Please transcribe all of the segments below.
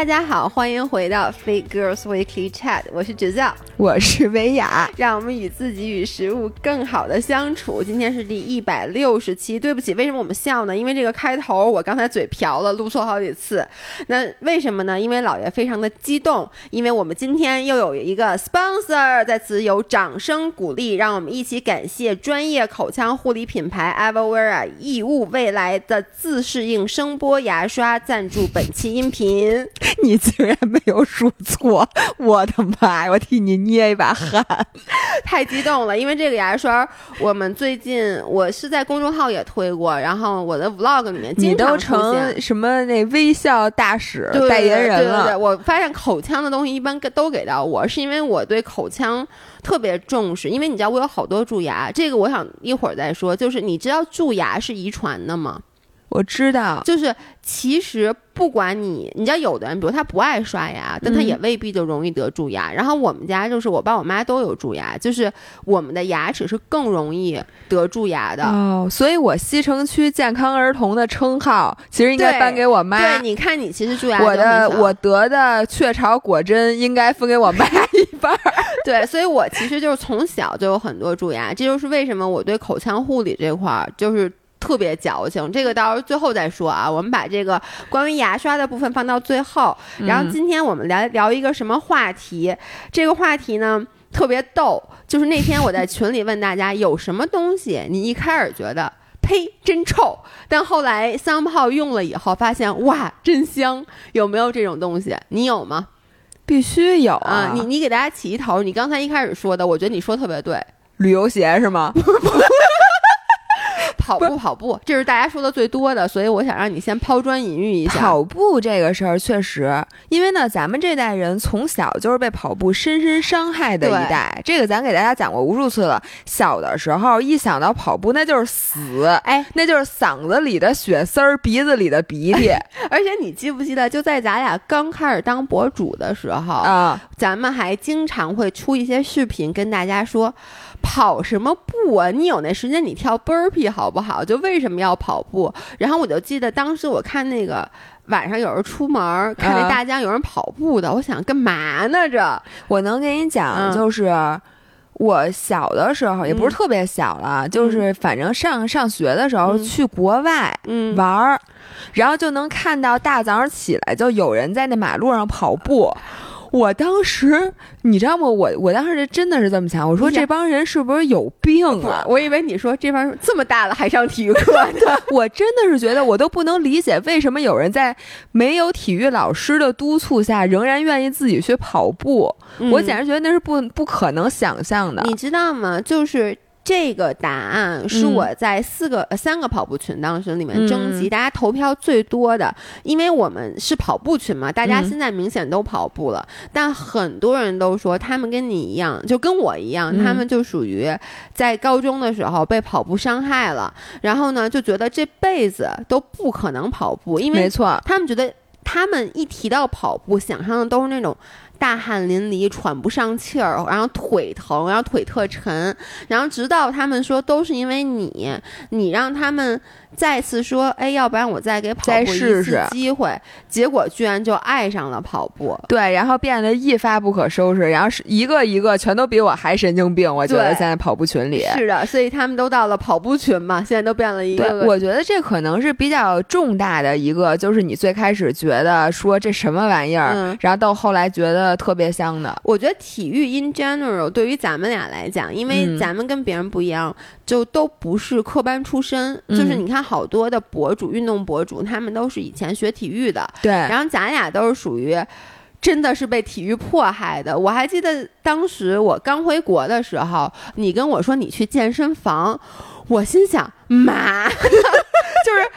大家好，欢迎回到 Fit Girls Weekly Chat，我是芷教，我是维雅，让我们与自己与食物更好的相处。今天是第一百六十期，对不起，为什么我们笑呢？因为这个开头我刚才嘴瓢了，录错好几次。那为什么呢？因为老爷非常的激动，因为我们今天又有一个 sponsor，在此有掌声鼓励，让我们一起感谢专业口腔护理品牌 Avera 异物未来的自适应声波牙刷赞助本期音频。你竟然没有说错，我的妈呀！我替你捏一把汗，太激动了，因为这个牙刷，我们最近我是在公众号也推过，然后我的 vlog 里面你都成什么那微笑大使代言人了。对对对，我发现口腔的东西一般都给到我，是因为我对口腔特别重视，因为你知道我有好多蛀牙，这个我想一会儿再说。就是你知道蛀牙是遗传的吗？我知道，就是其实不管你，你知道有的人，比如他不爱刷牙，但他也未必就容易得蛀牙。然后我们家就是我爸我妈都有蛀牙，就是我们的牙齿是更容易得蛀牙的。哦，所以我西城区健康儿童的称号其实应该颁给我妈。对，你看你其实蛀牙，我的我得的雀巢果珍应该分给我妈 一半。对，所以我其实就是从小就有很多蛀牙，这就是为什么我对口腔护理这块儿就是。特别矫情，这个到时候最后再说啊。我们把这个关于牙刷的部分放到最后。然后今天我们来聊一个什么话题？这个话题呢特别逗，就是那天我在群里问大家有什么东西，你一开始觉得呸真臭，但后来香泡用了以后发现哇真香，有没有这种东西？你有吗？必须有啊！你你给大家起一头，你刚才一开始说的，我觉得你说特别对，旅游鞋是吗？跑步跑步，这是大家说的最多的，所以我想让你先抛砖引玉一下。跑步这个事儿确实，因为呢，咱们这代人从小就是被跑步深深伤害的一代。这个咱给大家讲过无数次了。小的时候一想到跑步，那就是死，哎，那就是嗓子里的血丝儿，鼻子里的鼻涕。而且你记不记得，就在咱俩刚开始当博主的时候啊，咱们还经常会出一些视频跟大家说。跑什么步啊？你有那时间你跳 burpee 好不好？就为什么要跑步？然后我就记得当时我看那个晚上有人出门看那大江有人跑步的，我想干嘛呢？这我能给你讲，就是我小的时候也不是特别小了，就是反正上上学的时候去国外玩儿，然后就能看到大早上起来就有人在那马路上跑步。我当时，你知道吗？我我当时真的是这么想，我说这帮人是不是有病啊？我以为你说这帮人这么大了还上体育课呢。我真的是觉得我都不能理解，为什么有人在没有体育老师的督促下，仍然愿意自己去跑步？我简直觉得那是不不可能想象的。你知道吗？就是。这个答案是我在四个呃三个跑步群当中里面征集大家投票最多的，因为我们是跑步群嘛，大家现在明显都跑步了，但很多人都说他们跟你一样，就跟我一样，他们就属于在高中的时候被跑步伤害了，然后呢就觉得这辈子都不可能跑步，因为没错，他们觉得他们一提到跑步，想象的都是那种。大汗淋漓，喘不上气儿，然后腿疼，然后腿特沉，然后直到他们说都是因为你，你让他们。再次说，哎，要不然我再给跑步一次机会，结果居然就爱上了跑步，对，然后变得一发不可收拾，然后是一个一个全都比我还神经病，我觉得现在跑步群里是的，所以他们都到了跑步群嘛，现在都变了一个。我觉得这可能是比较重大的一个，就是你最开始觉得说这什么玩意儿，然后到后来觉得特别香的。我觉得体育 in general 对于咱们俩来讲，因为咱们跟别人不一样。就都不是科班出身，就是你看好多的博主、运动博主，他们都是以前学体育的。对，然后咱俩都是属于，真的是被体育迫害的。我还记得当时我刚回国的时候，你跟我说你去健身房，我心想妈，就是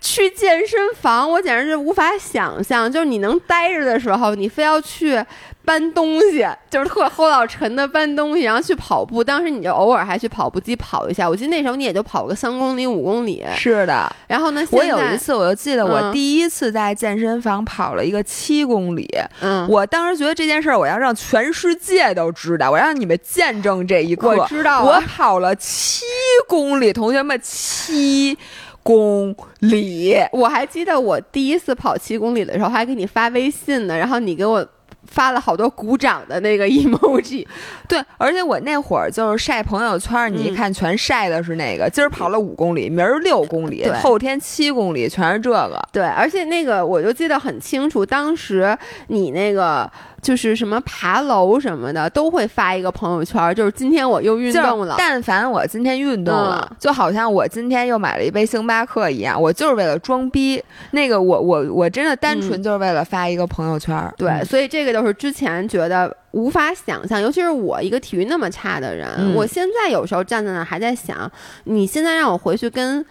去健身房，我简直是无法想象，就是你能待着的时候，你非要去。搬东西就是特齁老沉的搬东西，然后去跑步。当时你就偶尔还去跑步机跑一下。我记得那时候你也就跑个三公里、五公里。是的。然后呢？我有一次，我就记得我第一次在健身房跑了一个七公里。嗯。我当时觉得这件事儿，我要让全世界都知道，我让你们见证这一刻。我知道。我跑了七公里，同学们七。公里。我还记得我第一次跑七公里的时候，还给你发微信呢，然后你给我。发了好多鼓掌的那个 emoji，对，而且我那会儿就是晒朋友圈，你一看全晒的是那个，今儿跑了五公里，明儿六公里，后天七公里，全是这个。对，而且那个我就记得很清楚，当时你那个。就是什么爬楼什么的都会发一个朋友圈，就是今天我又运动了。但凡我今天运动了，就好像我今天又买了一杯星巴克一样，我就是为了装逼。那个我我我真的单纯就是为了发一个朋友圈。对，所以这个就是之前觉得无法想象，尤其是我一个体育那么差的人，我现在有时候站在那还在想，你现在让我回去跟。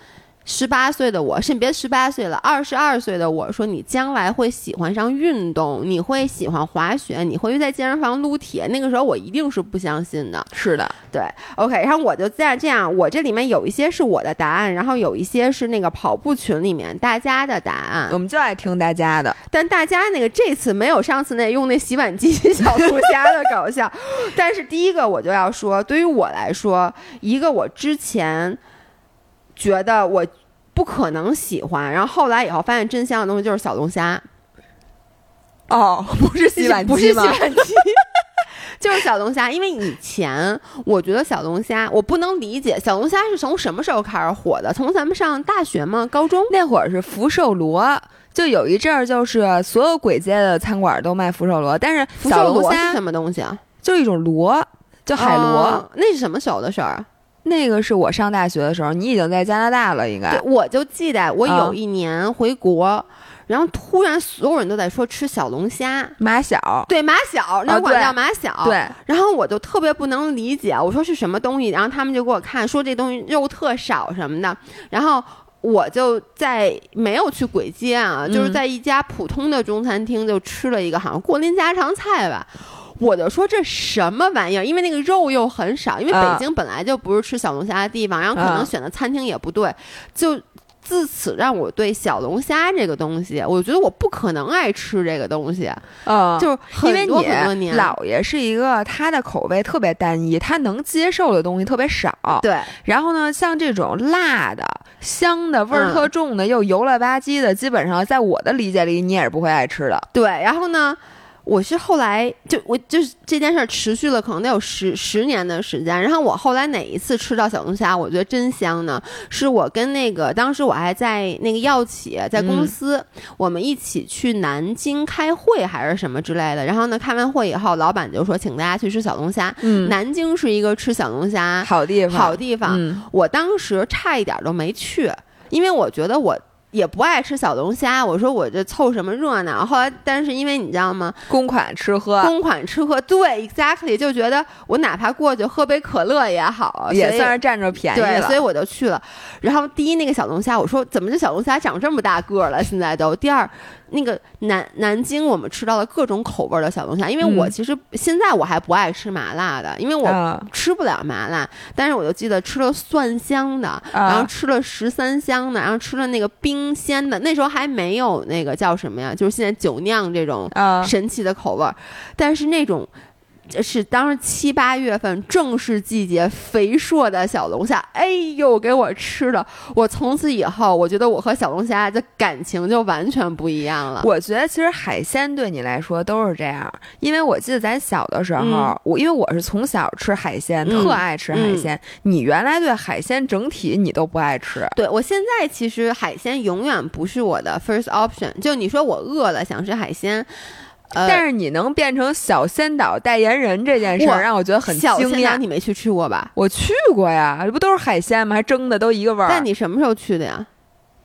十八岁的我，甚至别十八岁了，二十二岁的我说，你将来会喜欢上运动，你会喜欢滑雪，你会在健身房撸铁。那个时候我一定是不相信的。是的，对，OK。然后我就这样这样，我这里面有一些是我的答案，然后有一些是那个跑步群里面大家的答案。我们就爱听大家的，但大家那个这次没有上次那用那洗碗机小龙虾的搞笑。但是第一个我就要说，对于我来说，一个我之前。觉得我不可能喜欢，然后后来以后发现真香的东西就是小龙虾。哦，不是洗碗机吗？不是洗碗机，就是小龙虾。因为以前我觉得小龙虾，我不能理解小龙虾是从什么时候开始火的？从咱们上大学吗？高中那会儿是福寿螺，就有一阵儿就是所有鬼街的餐馆都卖福寿螺，但是小龙虾是什么东西啊？就一种螺，叫海螺。那是什么时候的事儿？那个是我上大学的时候，你已经在加拿大了，应该。我就记得我有一年回国，然后突然所有人都在说吃小龙虾，马小，对马小，那管叫马小，对。然后我就特别不能理解，我说是什么东西，然后他们就给我看，说这东西肉特少什么的，然后我就在没有去簋街啊，就是在一家普通的中餐厅就吃了一个好像过林家常菜吧。我就说这什么玩意儿？因为那个肉又很少，因为北京本来就不是吃小龙虾的地方，然后可能选的餐厅也不对，就自此让我对小龙虾这个东西，我觉得我不可能爱吃这个东西。嗯，就是因为你姥爷是一个他的口味特别单一，他能接受的东西特别少。对，然后呢，像这种辣的、香的、味儿特重的又油了吧唧的，基本上在我的理解里，你也是不会爱吃的。对，然后呢？我是后来就我就是这件事儿持续了可能得有十十年的时间，然后我后来哪一次吃到小龙虾，我觉得真香呢？是我跟那个当时我还在那个药企在公司，我们一起去南京开会还是什么之类的，然后呢开完会以后，老板就说请大家去吃小龙虾。嗯，南京是一个吃小龙虾好地方，好地方。我当时差一点都没去，因为我觉得我。也不爱吃小龙虾，我说我这凑什么热闹？后来，但是因为你知道吗？公款吃喝，公款吃喝，对，exactly，就觉得我哪怕过去喝杯可乐也好，也算是占着便宜了，所以我就去了。然后第一那个小龙虾，我说怎么这小龙虾长这么大个了？现在都第二。那个南南京，我们吃到了各种口味的小龙虾。因为我其实现在我还不爱吃麻辣的，因为我吃不了麻辣。但是我就记得吃了蒜香的，然后吃了十三香的，然后吃了那个冰鲜的。那时候还没有那个叫什么呀？就是现在酒酿这种神奇的口味。但是那种。是当时七八月份正是季节，肥硕的小龙虾，哎呦，给我吃的！我从此以后，我觉得我和小龙虾的感情就完全不一样了。我觉得其实海鲜对你来说都是这样，因为我记得咱小的时候，我因为我是从小吃海鲜，特爱吃海鲜。你原来对海鲜整体你都不爱吃，对我现在其实海鲜永远不是我的 first option。就你说我饿了想吃海鲜。但是你能变成小仙岛代言人这件事儿，让我觉得很惊讶。你没去吃过吧？我去过呀，这不都是海鲜吗？还蒸的都一个味儿。但你什么时候去的呀？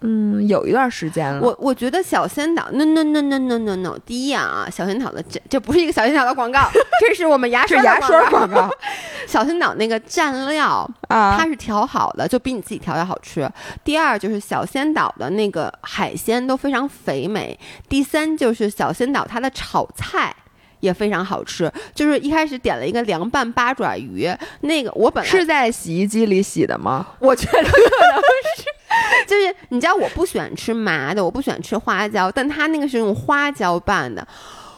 嗯，有一段时间了。我我觉得小仙岛，no no no no no no no，第一啊，小仙岛的这这不是一个小仙岛的广告，这是我们牙刷牙刷广告。小仙岛那个蘸料啊，它是调好的，就比你自己调要好吃。第二就是小仙岛的那个海鲜都非常肥美。第三就是小仙岛它的炒菜也非常好吃。就是一开始点了一个凉拌八爪鱼，那个我本来是在洗衣机里洗的吗？我觉得可能是。就是你知道我不喜欢吃麻的，我不喜欢吃花椒，但它那个是用花椒拌的，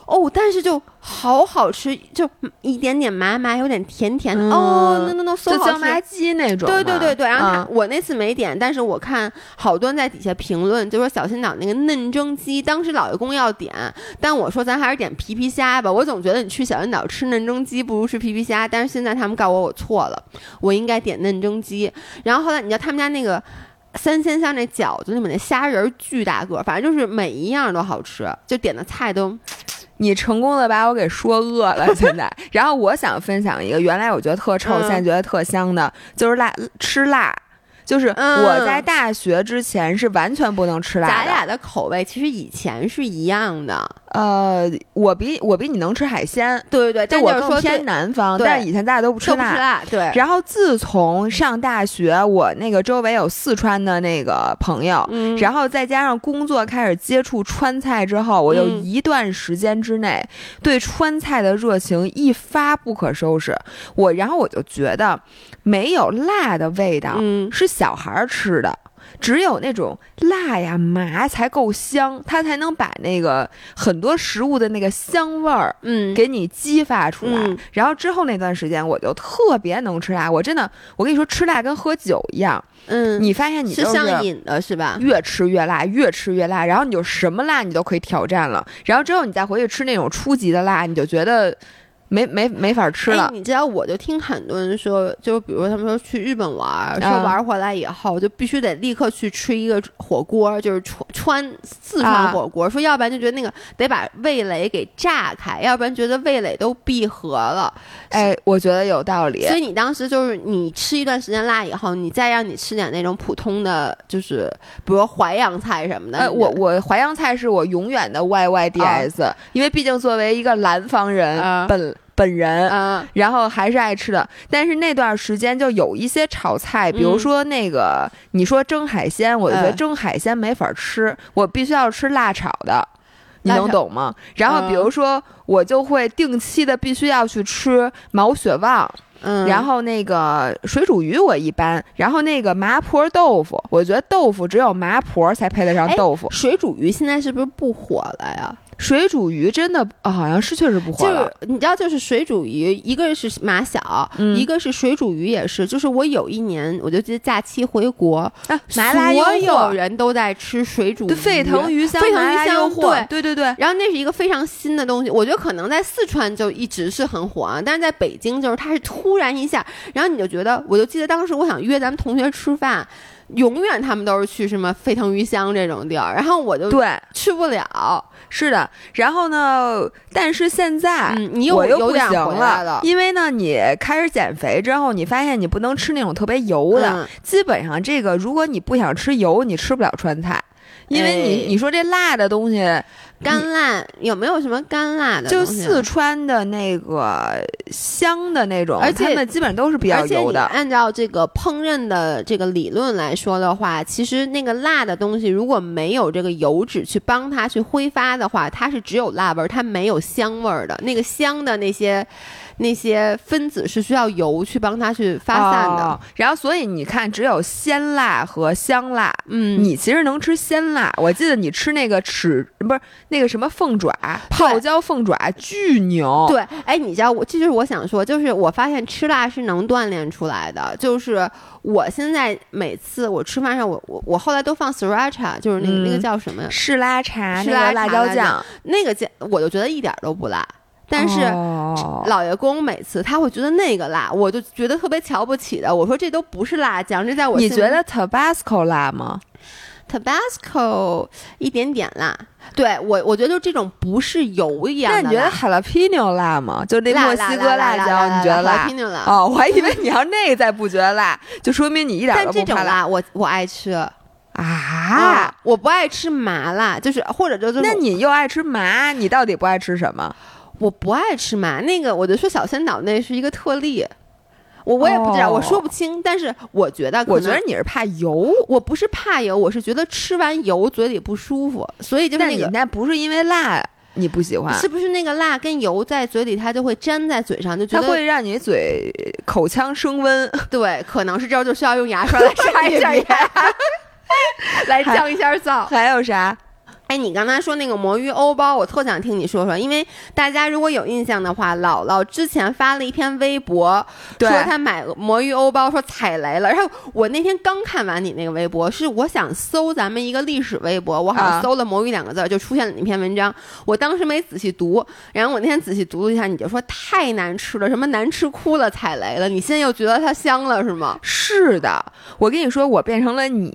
哦，但是就好好吃，就一点点麻麻，有点甜甜的。哦，那那那，就椒麻鸡那种。对对对对。然后他我那次没点，但是我看好多人在底下评论，就说小青岛那个嫩蒸鸡，当时老爷公要点，但我说咱还是点皮皮虾吧。我总觉得你去小青岛吃嫩蒸鸡不如吃皮皮虾，但是现在他们告我我错了，我应该点嫩蒸鸡。然后后来你知道他们家那个。三鲜香那饺子里面那虾仁巨大个，反正就是每一样都好吃，就点的菜都，你成功的把我给说饿了 现在。然后我想分享一个，原来我觉得特臭，现在觉得特香的，就是辣吃辣。就是我在大学之前是完全不能吃辣的。咱俩的口味其实以前是一样的。呃，我比我比你能吃海鲜，对对对，但我更偏南方。但是以前大家都不吃辣，对。然后自从上大学，我那个周围有四川的那个朋友，然后再加上工作开始接触川菜之后，我有一段时间之内对川菜的热情一发不可收拾。我然后我就觉得没有辣的味道，是小孩吃的。只有那种辣呀麻才够香，它才能把那个很多食物的那个香味儿，嗯，给你激发出来。然后之后那段时间，我就特别能吃辣。我真的，我跟你说，吃辣跟喝酒一样，嗯，你发现你是上瘾的是吧？越吃越辣，越吃越辣，然后你就什么辣你都可以挑战了。然后之后你再回去吃那种初级的辣，你就觉得。没没没法吃了。你知道，我就听很多人说，就比如他们说去日本玩，说玩回来以后就必须得立刻去吃一个火锅，就是川川四川火锅。说要不然就觉得那个得把味蕾给炸开，要不然觉得味蕾都闭合了。哎，我觉得有道理。所以你当时就是你吃一段时间辣以后，你再让你吃点那种普通的，就是比如淮扬菜什么的。我我淮扬菜是我永远的 Y Y D S，因为毕竟作为一个南方人本。本人，啊，然后还是爱吃的，但是那段时间就有一些炒菜，比如说那个你说蒸海鲜，我就觉得蒸海鲜没法吃，我必须要吃辣炒的，你能懂吗？然后比如说我就会定期的必须要去吃毛血旺，嗯，然后那个水煮鱼我一般，然后那个麻婆豆腐，我觉得豆腐只有麻婆才配得上豆腐。水煮鱼现在是不是不火了呀？水煮鱼真的啊，好像是确实不火了。就是你知道，就是水煮鱼，一个是马小，一个是水煮鱼，也是。就是我有一年，我就记得假期回国，所有人都在吃水煮鱼，沸腾鱼香，沸腾鱼香，对对对对。然后那是一个非常新的东西，我觉得可能在四川就一直是很火啊，但是在北京就是它是突然一下，然后你就觉得，我就记得当时我想约咱们同学吃饭。永远他们都是去什么沸腾鱼乡这种地儿，然后我就对去不了。是的，然后呢？但是现在你又又不行了，因为呢，你开始减肥之后，你发现你不能吃那种特别油的。基本上这个，如果你不想吃油，你吃不了川菜，因为你你说这辣的东西。干辣有没有什么干辣的？就四川的那个香的那种，而且他们基本上都是比较油的。按照这个烹饪的这个理论来说的话，其实那个辣的东西如果没有这个油脂去帮它去挥发的话，它是只有辣味儿，它没有香味儿的。那个香的那些。那些分子是需要油去帮它去发散的，然后所以你看，只有鲜辣和香辣。嗯，你其实能吃鲜辣。我记得你吃那个齿不是那个什么凤爪，泡椒凤爪巨牛。对，哎，你知道我这就是我想说，就是我发现吃辣是能锻炼出来的。就是我现在每次我吃饭上，我我我后来都放 sriracha，就是那个那个叫什么呀？是拉茶，是拉辣椒酱，那个酱我就觉得一点都不辣。但是老爷公每次他会觉得那个辣，我就觉得特别瞧不起的。我说这都不是辣酱，这在我你觉得 Tabasco 辣吗？Tabasco 一点点辣，对我我觉得就这种不是油一样的。那你觉得 Jalapeno 辣吗？就那墨西哥辣椒，你觉得辣？哦，我还以为你要那个再不觉得辣，就说明你一点都不怕辣。我我爱吃啊，我不爱吃麻辣，就是或者就是那你又爱吃麻，你到底不爱吃什么？我不爱吃麻，那个我就说小仙岛那是一个特例，我我也不知道，我说不清，但是我觉得，我觉得你是怕油，我不是怕油，我是觉得吃完油嘴里不舒服，所以就是那个，那不是因为辣你不喜欢，是不是那个辣跟油在嘴里它就会粘在嘴上，就觉得它会让你嘴口腔升温，对，可能是这就需要用牙刷来 刷一下牙，来降一下燥，还有啥？哎，你刚才说那个魔芋欧包，我特想听你说说，因为大家如果有印象的话，姥姥之前发了一篇微博，说她买魔芋欧包，说踩雷了。然后我那天刚看完你那个微博，是我想搜咱们一个历史微博，我好像搜了“魔芋”两个字，就出现了那篇文章。我当时没仔细读，然后我那天仔细读了一下，你就说太难吃了，什么难吃哭了，踩雷了。你现在又觉得它香了是吗？是的，我跟你说，我变成了你，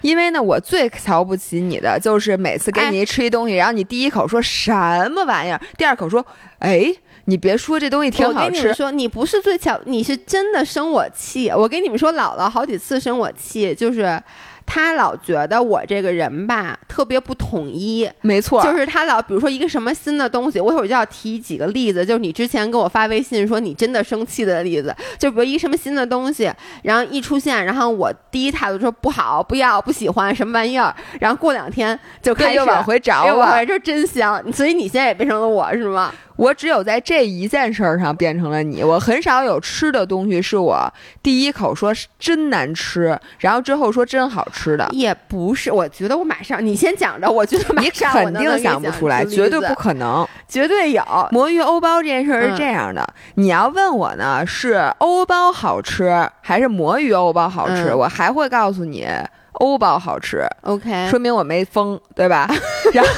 因为呢，我最瞧不起你的就是每。次给你吃一东西，然后你第一口说什么玩意儿，第二口说，哎，你别说这东西挺好吃。我跟你们说，你不是最巧，你是真的生我气。我跟你们说，姥姥好几次生我气，就是。他老觉得我这个人吧特别不统一，没错，就是他老比如说一个什么新的东西，我一会儿就要提几个例子，就是你之前给我发微信说你真的生气的例子，就比如一什么新的东西，然后一出现，然后我第一态度说不好、不要、不喜欢什么玩意儿，然后过两天就开始往回找我，这真香，所以你现在也变成了我是吗？我只有在这一件事儿上变成了你，我很少有吃的东西是我第一口说真难吃，然后之后说真好吃的。也不是，我觉得我马上，你先讲着，我觉得你肯定想不出来，绝对不可能，绝对有魔芋欧包这件事儿是这样的。你要问我呢，是欧包好吃还是魔芋欧包好吃？我还会告诉你欧包好吃。OK，说明我没疯，对吧？然后。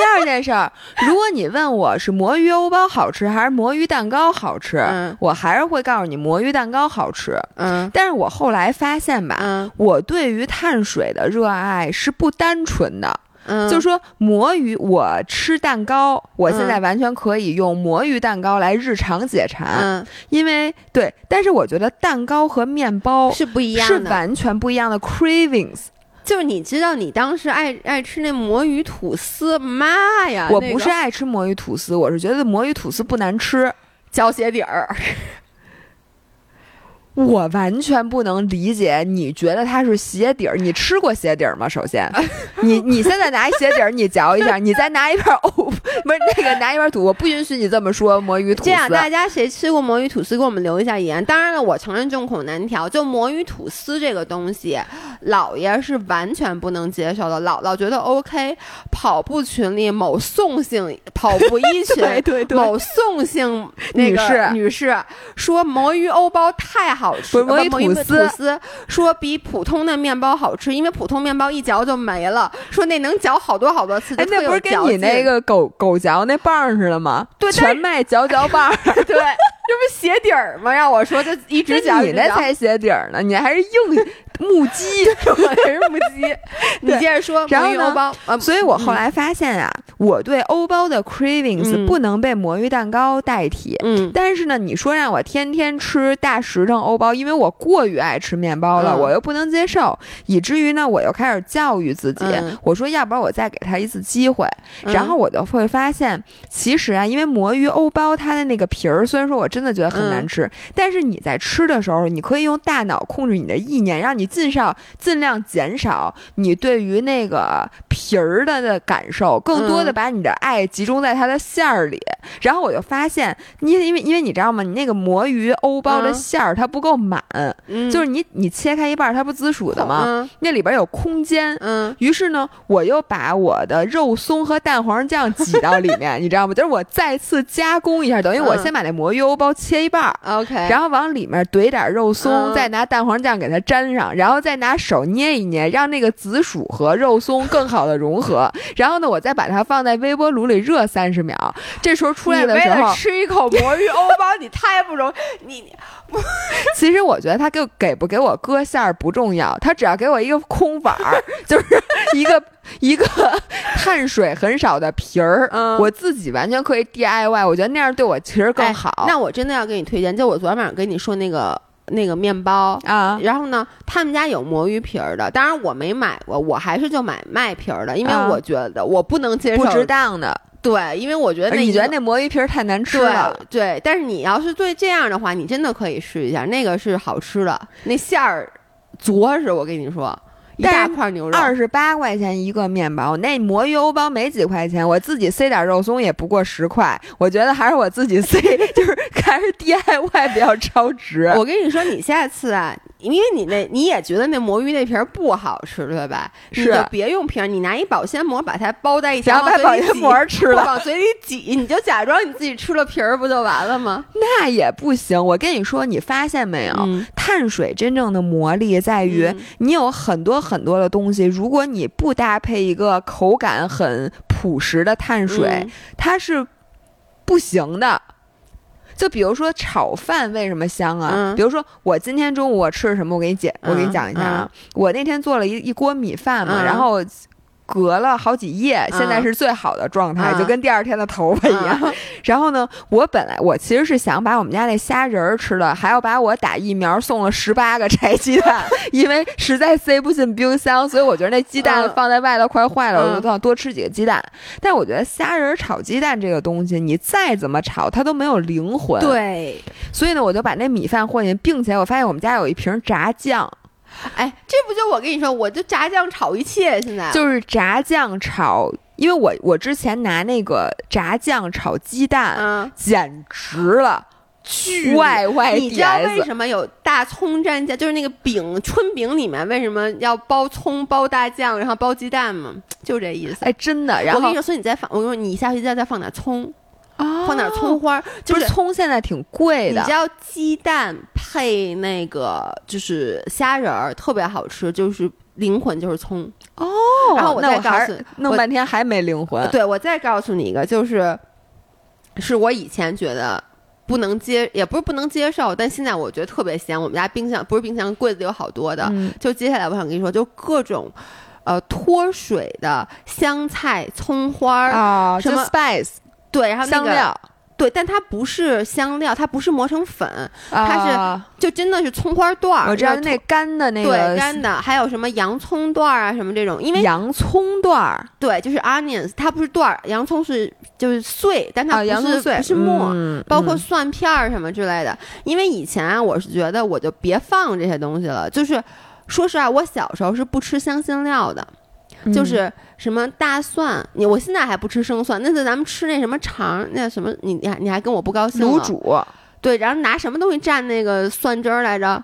第二件事儿，如果你问我是魔芋欧包好吃还是魔芋蛋糕好吃，我还是会告诉你魔芋蛋糕好吃。嗯，但是我后来发现吧，我对于碳水的热爱是不单纯的。嗯，就是说魔芋，我吃蛋糕，我现在完全可以用魔芋蛋糕来日常解馋，因为对，但是我觉得蛋糕和面包是不一样的，是完全不一样的 cravings。就是你知道，你当时爱爱吃那魔芋吐司，妈呀！我不是爱吃魔芋吐司，我是觉得魔芋吐司不难吃，胶鞋底儿。我完全不能理解，你觉得它是鞋底儿？你吃过鞋底儿吗？首先，你你现在拿一鞋底儿，你嚼一下，你再拿一片藕，不是那个拿一片土，我不允许你这么说。魔芋吐司，这样大家谁吃过魔芋吐司，给我们留一下言。当然了，我承认众口难调，就魔芋吐司这个东西，姥爷是完全不能接受的。姥姥觉得 OK。跑步群里某宋姓跑步一群，对对对，某宋姓女士女士说魔芋欧包太好。好吃，魔芋吐司说比普通的面包好吃，因为普通面包一嚼就没了。说那能嚼好多好多次，哎，那不是跟你那个狗狗嚼那棒似的吗？对，全麦嚼嚼棒，对，这不鞋底儿吗？让我说，就一直嚼，你那才鞋底儿呢，你还是硬。木鸡是吧？也是木屐。你接着说。然后欧包，所以我后来发现啊，我对欧包的 cravings 不能被魔芋蛋糕代替。嗯。但是呢，你说让我天天吃大实诚欧包，因为我过于爱吃面包了，我又不能接受，以至于呢，我又开始教育自己，我说要不然我再给他一次机会。然后我就会发现，其实啊，因为魔芋欧包它的那个皮儿，虽然说我真的觉得很难吃，但是你在吃的时候，你可以用大脑控制你的意念，让你。尽少尽量减少你对于那个皮儿的的感受，更多的把你的爱集中在它的馅儿里。然后我就发现，你因为因为你知道吗？你那个魔芋欧包的馅儿它不够满，就是你你切开一半它不紫薯的吗？那里边有空间。嗯。于是呢，我又把我的肉松和蛋黄酱挤到里面，你知道吗？就是我再次加工一下，等于我先把那魔芋欧包切一半儿，OK，然后往里面怼点肉松，再拿蛋黄酱给它粘上。然后再拿手捏一捏，让那个紫薯和肉松更好的融合。然后呢，我再把它放在微波炉里热三十秒。这时候出来的时候，吃一口魔芋欧包，你太不容易。你，其实我觉得他给给不给我搁馅儿不重要，他只要给我一个空碗儿，就是一个一个碳水很少的皮儿，我自己完全可以 DIY。我觉得那样对我其实更好。那我真的要给你推荐，就我昨天晚上跟你说那个。那个面包啊，然后呢，他们家有魔芋皮儿的，当然我没买过，我还是就买麦皮儿的，因为我觉得我不能接受不值当的，对，因为我觉得你觉得那魔芋皮儿太难吃了，对，但是你要是对这样的话，你真的可以试一下，那个是好吃的，那馅儿着实，我跟你说。一大块牛肉，二十八块钱一个面包，那魔芋欧包没几块钱，我自己塞点肉松也不过十块，我觉得还是我自己塞，就是还是 DIY 比较超值。我跟你说，你下次啊。因为你那 你也觉得那魔芋那皮儿不好吃，对吧？是，就别用皮儿，你拿一保鲜膜把它包在一起，然后把保鲜膜吃了，往嘴里挤，你就假装你自己吃了皮儿，不就完了吗？那也不行。我跟你说，你发现没有？碳水真正的魔力在于，你有很多很多的东西，如果你不搭配一个口感很朴实的碳水，它是不行的。就比如说炒饭为什么香啊？比如说我今天中午我吃什么？我给你解，我给你讲一下啊。我那天做了一一锅米饭嘛，然后。隔了好几夜，现在是最好的状态，就跟第二天的头发一样。然后呢，我本来我其实是想把我们家那虾仁儿吃了，还要把我打疫苗送了十八个柴鸡蛋，因为实在塞不进冰箱，所以我觉得那鸡蛋放在外头快坏了，我就想多吃几个鸡蛋。但我觉得虾仁炒鸡蛋这个东西，你再怎么炒，它都没有灵魂。对，所以呢，我就把那米饭和进，并且我发现我们家有一瓶炸酱。哎，这不就我跟你说，我就炸酱炒一切，现在就是炸酱炒，因为我我之前拿那个炸酱炒鸡蛋，嗯，简直了，巨 Y Y 你知道为什么有大葱蘸酱？就是那个饼春饼里面为什么要包葱包大酱，然后包鸡蛋吗？就这意思。哎，真的。然后我跟你说，所以你再放，我说你下回再再放点葱。放点葱花，就是葱现在挺贵的。你知道鸡蛋配那个就是虾仁儿特别好吃，就是灵魂就是葱哦。然后我再告诉，弄半天还没灵魂。对，我再告诉你一个，就是是我以前觉得不能接，也不是不能接受，但现在我觉得特别香。我们家冰箱不是冰箱，柜子里有好多的。就接下来我想跟你说，就各种呃脱水的香菜、葱花啊，什么 spice。对，然后香料，对，但它不是香料，它不是磨成粉，它是就真的是葱花段儿。我知道那干的那个，对，干的，还有什么洋葱段儿啊，什么这种，因为洋葱段儿，对，就是 onions，它不是段儿，洋葱是就是碎，但它不是不是末，包括蒜片儿什么之类的。因为以前啊，我是觉得我就别放这些东西了，就是说实话，我小时候是不吃香辛料的。就是什么大蒜，你我现在还不吃生蒜。那次咱们吃那什么肠，那什么你你还你还跟我不高兴卤煮，对，然后拿什么东西蘸那个蒜汁儿来着？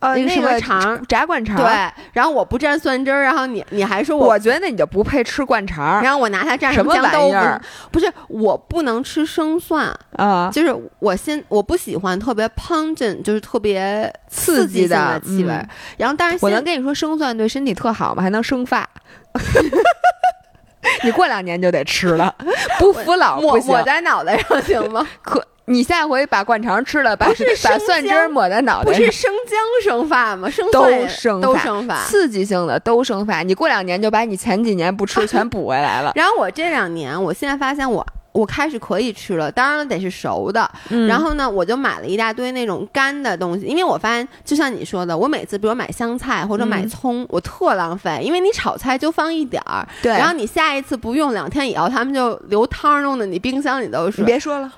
呃，那个什么肠，炸灌肠。对，然后我不蘸蒜汁儿，然后你你还说我，我觉得那你就不配吃灌肠。然后我拿它蘸什么酱豆腐，不是我不能吃生蒜啊，就是我先我不喜欢特别 pungent，就是特别刺激的气味。然后但是我能跟你说生蒜对身体特好吗？还能生发。你过两年就得吃了，不服老抹抹在脑袋上行吗？可你下回把灌肠吃了，把把蒜汁抹在脑袋上，不是生姜生发吗？生都生都生发，刺激性的都生发。你过两年就把你前几年不吃全补回来了。然后我这两年，我现在发现我。我开始可以吃了，当然了，得是熟的。然后呢，我就买了一大堆那种干的东西，因为我发现，就像你说的，我每次比如买香菜或者买葱，我特浪费，因为你炒菜就放一点儿，对，然后你下一次不用，两天以后他们就流汤，弄的你冰箱里都是。你别说了。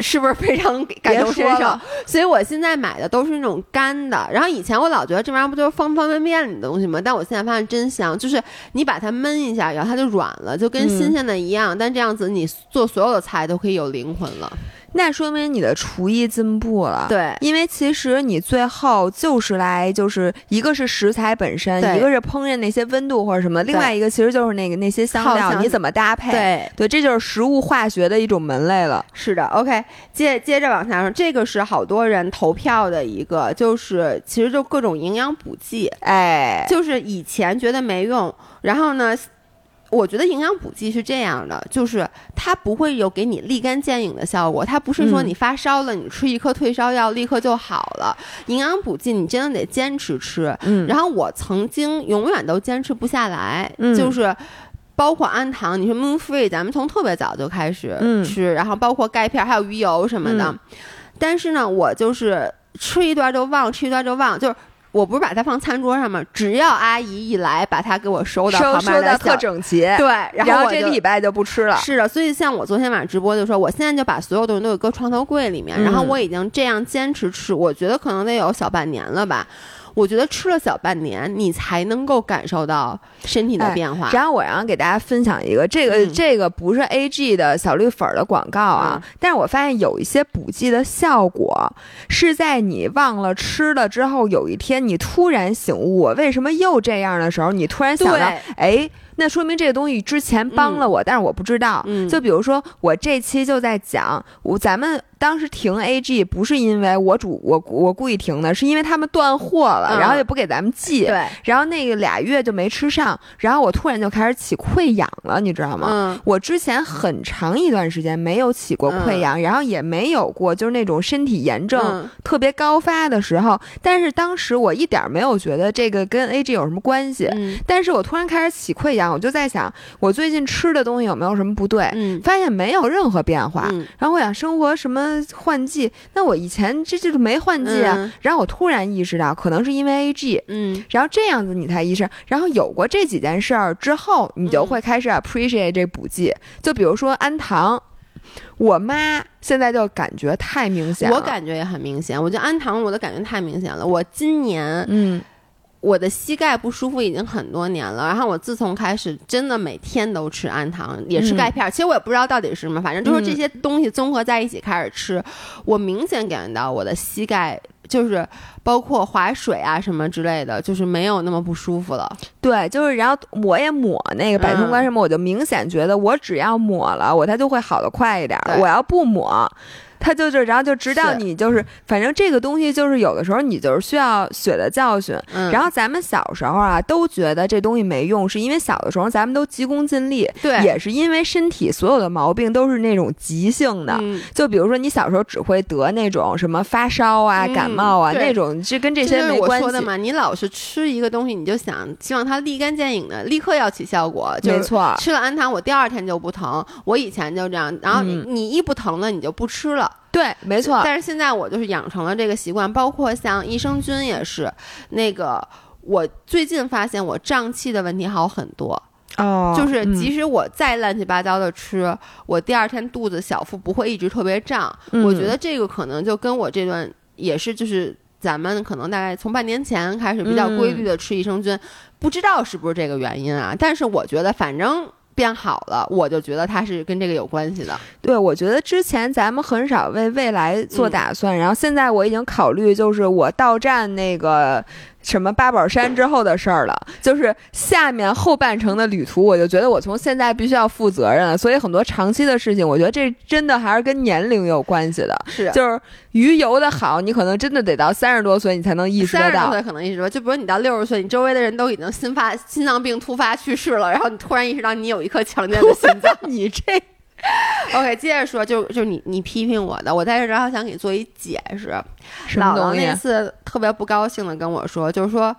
是不是非常感同身受？所以我现在买的都是那种干的。然后以前我老觉得这玩意儿不就是方方便面里的东西吗？但我现在发现真香，就是你把它焖一下，然后它就软了，就跟新鲜的一样。但这样子你做所有的菜都可以有灵魂了。那说明你的厨艺进步了，对，因为其实你最后就是来，就是一个是食材本身，一个是烹饪那些温度或者什么，另外一个其实就是那个那些香料你怎么搭配，对对，这就是食物化学的一种门类了。是的，OK，接接着往下说，这个是好多人投票的一个，就是其实就各种营养补剂，哎，就是以前觉得没用，然后呢。我觉得营养补剂是这样的，就是它不会有给你立竿见影的效果，它不是说你发烧了，你吃一颗退烧药立刻就好了。营养补剂你真的得坚持吃。嗯，然后我曾经永远都坚持不下来，就是包括氨糖，你说 Moon Free，咱们从特别早就开始吃，然后包括钙片，还有鱼油什么的。但是呢，我就是吃一段就忘，吃一段就忘，就是。我不是把它放餐桌上吗？只要阿姨一来，把它给我收到收收的特整齐。对，然后这礼拜就不吃了。是的，所以像我昨天晚上直播就说，我现在就把所有东西都给搁床头柜里面，然后我已经这样坚持吃，我觉得可能得有小半年了吧。我觉得吃了小半年，你才能够感受到身体的变化。然后我然后给大家分享一个，这个这个不是 A G 的小绿粉的广告啊，但是我发现有一些补剂的效果是在你忘了吃了之后，有一天你突然醒悟，我为什么又这样的时候，你突然想到，哎。那说明这个东西之前帮了我，但是我不知道。就比如说，我这期就在讲，我咱们。当时停 A G 不是因为我主我我故意停的，是因为他们断货了，然后也不给咱们寄，对，然后那个俩月就没吃上，然后我突然就开始起溃疡了，你知道吗？嗯，我之前很长一段时间没有起过溃疡，然后也没有过就是那种身体炎症特别高发的时候，但是当时我一点没有觉得这个跟 A G 有什么关系，但是我突然开始起溃疡，我就在想我最近吃的东西有没有什么不对？嗯，发现没有任何变化，然后我想生活什么。换季，那我以前这就是没换季啊。然后我突然意识到，可能是因为 A G，嗯，然后这样子你才意识。然后有过这几件事儿之后，你就会开始 appreciate 这补剂。就比如说氨糖，我妈现在就感觉太明显，我感觉也很明显。我觉得氨糖，我的感觉太明显了。我今年，嗯。我的膝盖不舒服已经很多年了，然后我自从开始真的每天都吃氨糖，也吃钙片，其实我也不知道到底是什么，反正就是这些东西综合在一起开始吃，我明显感觉到我的膝盖就是包括划水啊什么之类的，就是没有那么不舒服了。对，就是然后我也抹那个百通关什么，我就明显觉得我只要抹了，我它就会好的快一点。我要不抹。他就就，然后就直到你就是，反正这个东西就是有的时候你就是需要血的教训。然后咱们小时候啊，都觉得这东西没用，是因为小的时候咱们都急功近利。对，也是因为身体所有的毛病都是那种急性的。就比如说你小时候只会得那种什么发烧啊、感冒啊那种，这跟这些没关系。我说的嘛，你老是吃一个东西，你就想希望它立竿见影的立刻要起效果。没错，吃了氨糖，我第二天就不疼。我以前就这样，然后你你一不疼了，你就不吃了。对，没错。但是现在我就是养成了这个习惯，包括像益生菌也是。那个，我最近发现我胀气的问题好很多。哦，就是即使我再乱七八糟的吃，我第二天肚子小腹不会一直特别胀。我觉得这个可能就跟我这段也是，就是咱们可能大概从半年前开始比较规律的吃益生菌，不知道是不是这个原因啊？但是我觉得反正。变好了，我就觉得它是跟这个有关系的。对，我觉得之前咱们很少为未来做打算，然后现在我已经考虑，就是我到站那个。什么八宝山之后的事儿了，就是下面后半程的旅途，我就觉得我从现在必须要负责任了。所以很多长期的事情，我觉得这真的还是跟年龄有关系的。是，就是鱼游的好，你可能真的得到三十多岁，你才能意识得到。三十多岁可能意识到，就比如你到六十岁，你周围的人都已经心发心脏病突发去世了，然后你突然意识到你有一颗强健的心脏，你这。OK，接着说，就就你你批评我的，我在这正好想给你做一解释。老王那次特别不高兴的跟我说，就是说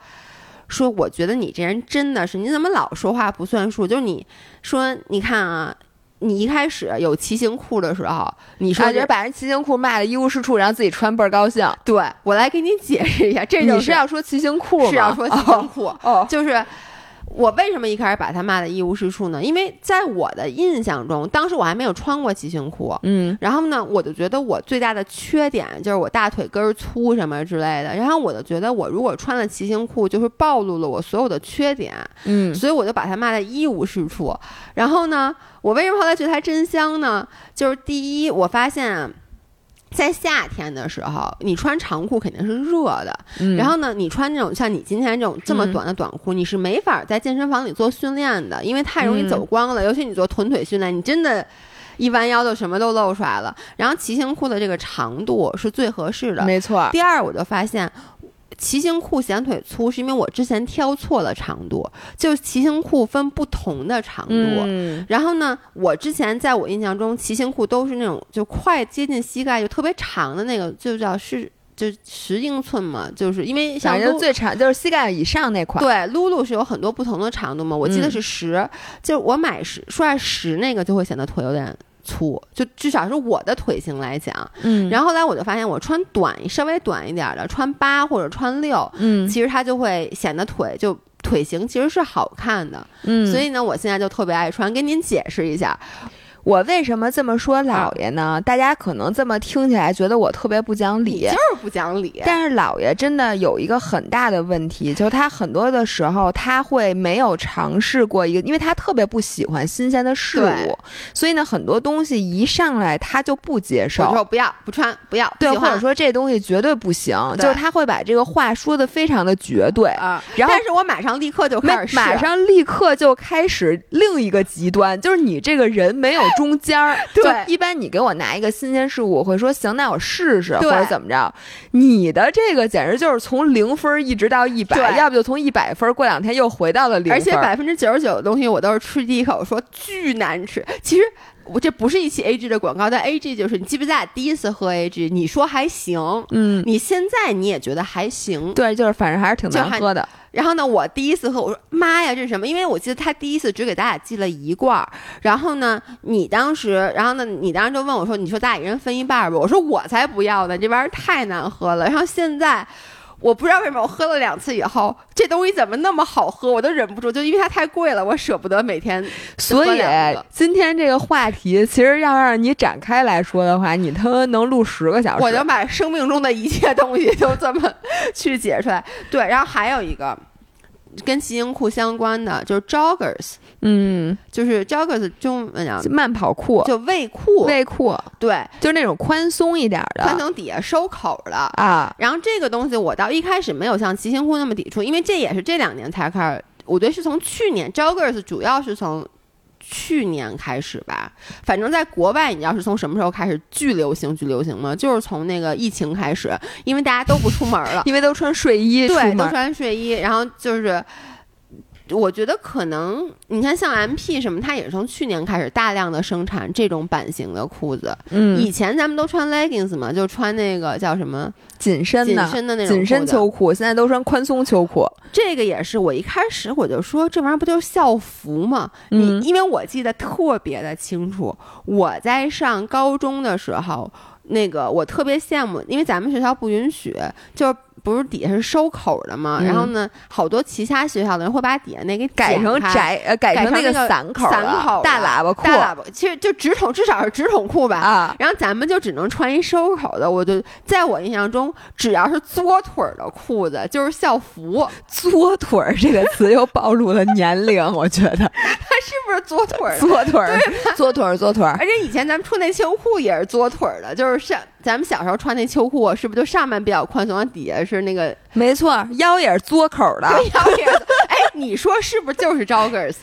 说我觉得你这人真的是，你怎么老说话不算数？就是你说，你看啊，你一开始有骑行裤的时候，你说觉得把人骑行裤卖的一无是处，然后自己穿倍儿高兴。对我来给你解释一下，这你是要说骑行裤吗？是要说骑行裤，哦，就是。我为什么一开始把他骂的一无是处呢？因为在我的印象中，当时我还没有穿过骑行裤，嗯，然后呢，我就觉得我最大的缺点就是我大腿根儿粗什么之类的，然后我就觉得我如果穿了骑行裤，就是暴露了我所有的缺点，嗯，所以我就把他骂的一无是处。然后呢，我为什么后来觉得他真香呢？就是第一，我发现。在夏天的时候，你穿长裤肯定是热的。然后呢，你穿那种像你今天这种这么短的短裤，你是没法在健身房里做训练的，因为太容易走光了。尤其你做臀腿训练，你真的，一弯腰就什么都露出来了。然后骑行裤的这个长度是最合适的，没错。第二，我就发现。骑行裤显腿粗，是因为我之前挑错了长度。就是骑行裤分不同的长度，然后呢，我之前在我印象中，骑行裤都是那种就快接近膝盖就特别长的那个，就叫是就十英寸嘛，就是因为像最长就是膝盖以上那款。对，露露是有很多不同的长度嘛，我记得是十，就是我买十，说来十那个就会显得腿有点。粗，就至少是我的腿型来讲，嗯，然后后来我就发现，我穿短稍微短一点的，穿八或者穿六，嗯，其实它就会显得腿就腿型其实是好看的，嗯，所以呢，我现在就特别爱穿。跟您解释一下，我为什么这么说姥爷呢？大家可能这么听起来觉得我特别不讲理，就是不讲理。但是姥爷真的有一个很大的问题，就是他很多的时候他会没有尝试过一个，因为他特别不喜欢新鲜的事物，所以呢，很多东西一上来他就不接受，说不要不穿不要，对，或者说这东西绝对不行，就是他会把这个话说的非常的绝对啊。然后，但是我马上立刻就开始，马上立刻就开始另一个极端，就是你这个人没有。中间儿，对，一般你给我拿一个新鲜事物，我会说行，那我试试，或者怎么着。你的这个简直就是从零分一直到一百，要不就从一百分过两天又回到了零。而且百分之九十九的东西我都是吃第一口说巨难吃。其实我这不是一期 A G 的广告，但 A G 就是你记不记得第一次喝 A G，你说还行，嗯，你现在你也觉得还行，对，就是反正还是挺难喝的。然后呢，我第一次喝，我说妈呀，这是什么？因为我记得他第一次只给咱俩寄了一罐儿。然后呢，你当时，然后呢，你当时就问我说：“你说咱俩一人分一半儿吧？”我说：“我才不要呢，这玩意儿太难喝了。”然后现在。我不知道为什么我喝了两次以后，这东西怎么那么好喝，我都忍不住，就因为它太贵了，我舍不得每天。所以今天这个话题，其实要让你展开来说的话，你他妈能录十个小时。我就把生命中的一切东西都这么去解出来。对，然后还有一个。跟骑行裤相关的就是 joggers，嗯，就是 joggers 中文讲慢跑裤，就卫裤，卫裤，对，就是那种宽松一点的，宽松底下收口的。啊。然后这个东西我到一开始没有像骑行裤那么抵触，因为这也是这两年才开始，我觉得是从去年 joggers 主要是从。去年开始吧，反正在国外，你知道是从什么时候开始巨流行、巨流行吗？就是从那个疫情开始，因为大家都不出门了，因为都穿睡衣，对，都穿睡衣，然后就是。我觉得可能，你看像 M P 什么，它也是从去年开始大量的生产这种版型的裤子。嗯，以前咱们都穿 leggings 嘛，就穿那个叫什么紧身的紧身的那种紧身秋裤，现在都穿宽松秋裤。这个也是我一开始我就说，这玩意儿不就是校服吗？你因为我记得特别的清楚，我在上高中的时候，那个我特别羡慕，因为咱们学校不允许，就。不是底下是收口的吗？然后呢，好多其他学校的人会把底下那个改成窄，呃，改成那个散口、散口大喇叭裤。大喇叭其实就直筒，至少是直筒裤吧。啊，然后咱们就只能穿一收口的。我就在我印象中，只要是作腿的裤子就是校服。作腿这个词又暴露了年龄，我觉得他 是不是作腿？作腿，对，作腿，作腿。而且以前咱们穿那秋裤也是作腿的，就是上。咱们小时候穿那秋裤，是不是就上面比较宽松，底下是那个？没错，腰也是嘬口的。腰也是，哎，你说是不是就是 joggers，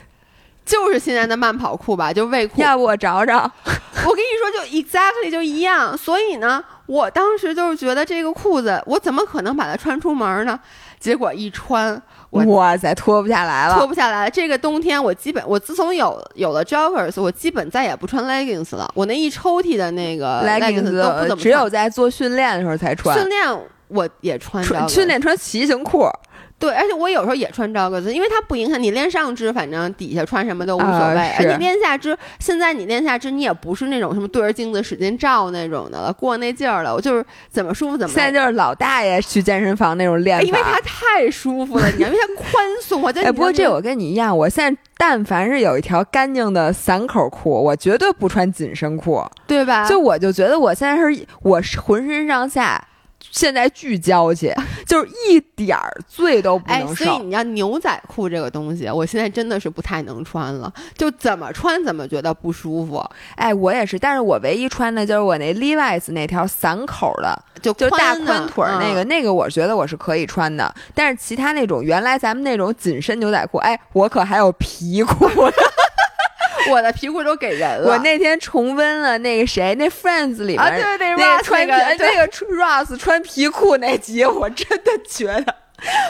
就是现在的慢跑裤吧？就卫裤。要不我找找？我跟你说，就 exactly 就一样。所以呢，我当时就是觉得这个裤子，我怎么可能把它穿出门呢？结果一穿。哇塞，脱不下来了，脱不下来了。这个冬天，我基本我自从有有了 joggers，我基本再也不穿 leggings 了。我那一抽屉的那个 leggings 都不怎么，只有在做训练的时候才穿。训练我也穿，训练穿骑行裤。对，而且我有时候也穿 joggers，因为它不影响你练上肢，反正底下穿什么都无所谓。而你练下肢，现在你练下肢，你也不是那种什么对着镜子使劲照那种的了，过那劲儿了。我就是怎么舒服怎么。现在就是老大爷去健身房那种练法，因为它太舒服了，你因为它宽松。我哎，不过这我跟你一样，我现在但凡是有一条干净的散口裤，我绝对不穿紧身裤，对吧？就我就觉得我现在是我浑身上下。现在巨娇气，就是一点儿罪都不能受。所以你要牛仔裤这个东西，我现在真的是不太能穿了，就怎么穿怎么觉得不舒服。哎，我也是，但是我唯一穿的就是我那 Levi's 那条散口的，就就大宽腿那个，那个我觉得我是可以穿的。但是其他那种原来咱们那种紧身牛仔裤，哎，我可还有皮裤。我的皮裤都给人了。我那天重温了那个谁，那 Friends 里面啊，对对，那个穿那个 Ross 穿皮裤那集，我真的觉得。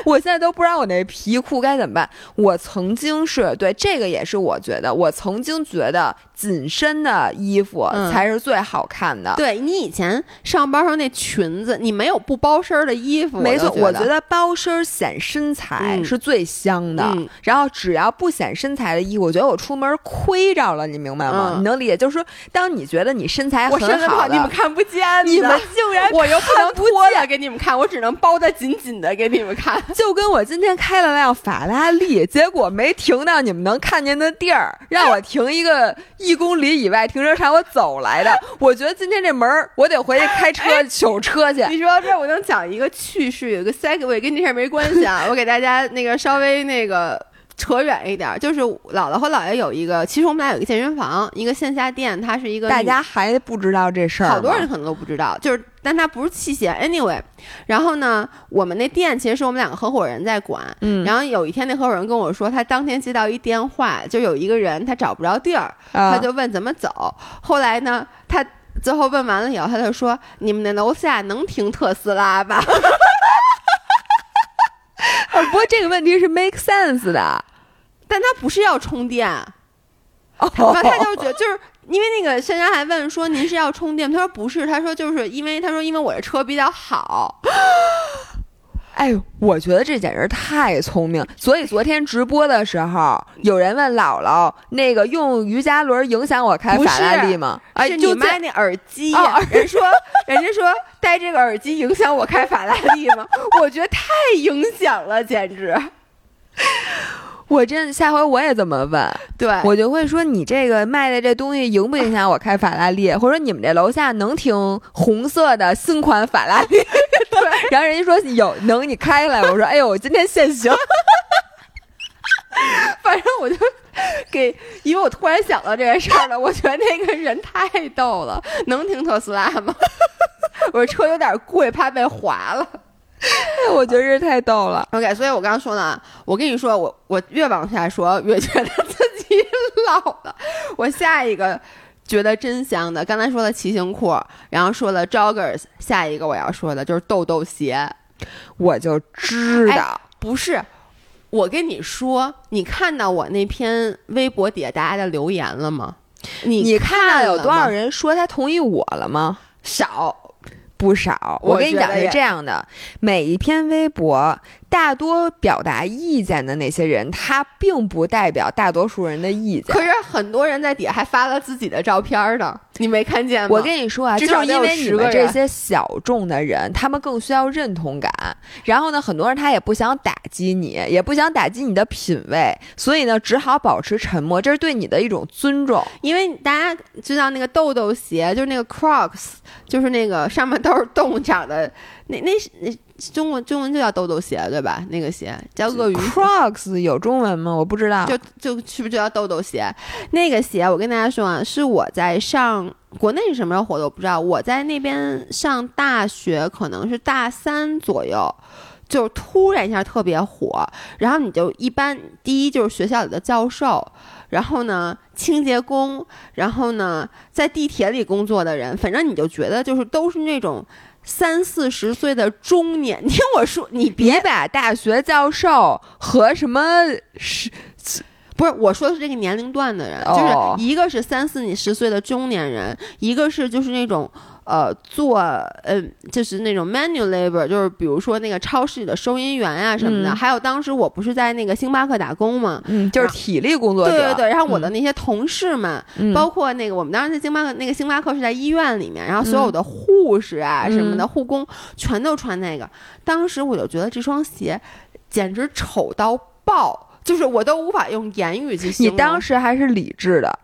我现在都不知道我那皮裤该怎么办。我曾经是对这个也是我觉得，我曾经觉得紧身的衣服才是最好看的。对你以前上班时候那裙子，你没有不包身的衣服。没错，我觉得包身显身材是最香的。然后只要不显身材的衣服，我觉得我出门亏着了，你明白吗？你能理解？就是说，当你觉得你身材很好，你们看不见，你们竟然我又不能脱了给你们看，我只能包的紧紧的给你们看。就跟我今天开了辆法拉利，结果没停到你们能看见的地儿，让我停一个一公里以外停车场我走来的。我觉得今天这门儿我得回去开车取车去。你说到这，我能讲一个趣事，有一个 segue 跟这事儿没关系啊，我给大家那个稍微那个。扯远一点，就是姥姥和姥爷有一个，其实我们俩有一个健身房，一个线下店，它是一个。大家还不知道这事儿，好多人可能都不知道，就是，但它不是器械，anyway。然后呢，我们那店其实是我们两个合伙人在管，嗯。然后有一天，那合伙人跟我说，他当天接到一电话，就有一个人他找不着地儿，他就问怎么走。后来呢，他最后问完了以后，他就说：“你们那楼下能停特斯拉吧？” 不过这个问题是 make sense 的，但他不是要充电，哦，他就觉得就是因为那个珊珊还问说您是要充电，他说不是，他说就是因为他说因为我的车比较好。哎，我觉得这简直太聪明。所以昨天直播的时候，有人问姥姥那个用瑜伽轮影响我开法拉利吗？哎你卖那耳机，人说人家说戴这个耳机影响我开法拉利吗？我觉得太影响了，简直。我真下回我也这么问，对我就会说你这个卖的这东西影不影响我开法拉利？或者你们这楼下能停红色的新款法拉利？然后人家说有能你开来，我说哎呦我今天限行，反正我就给，因为我突然想到这件事儿了，我觉得那个人太逗了，能停特斯拉吗？我说车有点贵，怕被划了。我觉得这太逗了。OK，所以我刚刚说呢，我跟你说，我我越往下说越觉得自己 老了。我下一个觉得真香的，刚才说了骑行裤，然后说了 joggers，下一个我要说的就是豆豆鞋。我就知道，不是。我跟你说，你看到我那篇微博底下大家的留言了吗？你你看到有多少人说他同意我了吗？少。不少，我跟你讲是这样的，每一篇微博。大多表达意见的那些人，他并不代表大多数人的意见。可是很多人在底下还发了自己的照片呢，你没看见吗？我跟你说啊，就是因为你们这些小众的人，他们更需要认同感。然后呢，很多人他也不想打击你，也不想打击你的品味，所以呢，只好保持沉默。这是对你的一种尊重。因为大家就像那个豆豆鞋，就是那个 Crocs，就是那个上面都是洞长的，那那是那。中文中文就叫豆豆鞋对吧？那个鞋叫鳄鱼 Crocs 有中文吗？我不知道。就就是不是就叫豆豆鞋？那个鞋我跟大家说啊，是我在上国内是什么时候火的？我不知道。我在那边上大学，可能是大三左右，就突然一下特别火。然后你就一般第一就是学校里的教授，然后呢清洁工，然后呢在地铁里工作的人，反正你就觉得就是都是那种。三四十岁的中年，听我说，你别把大学教授和什么是，不是我说的是这个年龄段的人，就是一个是三四十岁的中年人，一个是就是那种。呃，做呃，就是那种 manual labor，就是比如说那个超市里的收银员啊什么的。还有当时我不是在那个星巴克打工嘛，嗯，就是体力工作者。对对对。然后我的那些同事们，包括那个我们当时在星巴克，那个星巴克是在医院里面，然后所有的护士啊什么的护工全都穿那个。当时我就觉得这双鞋简直丑到爆，就是我都无法用言语去形容。你当时还是理智的。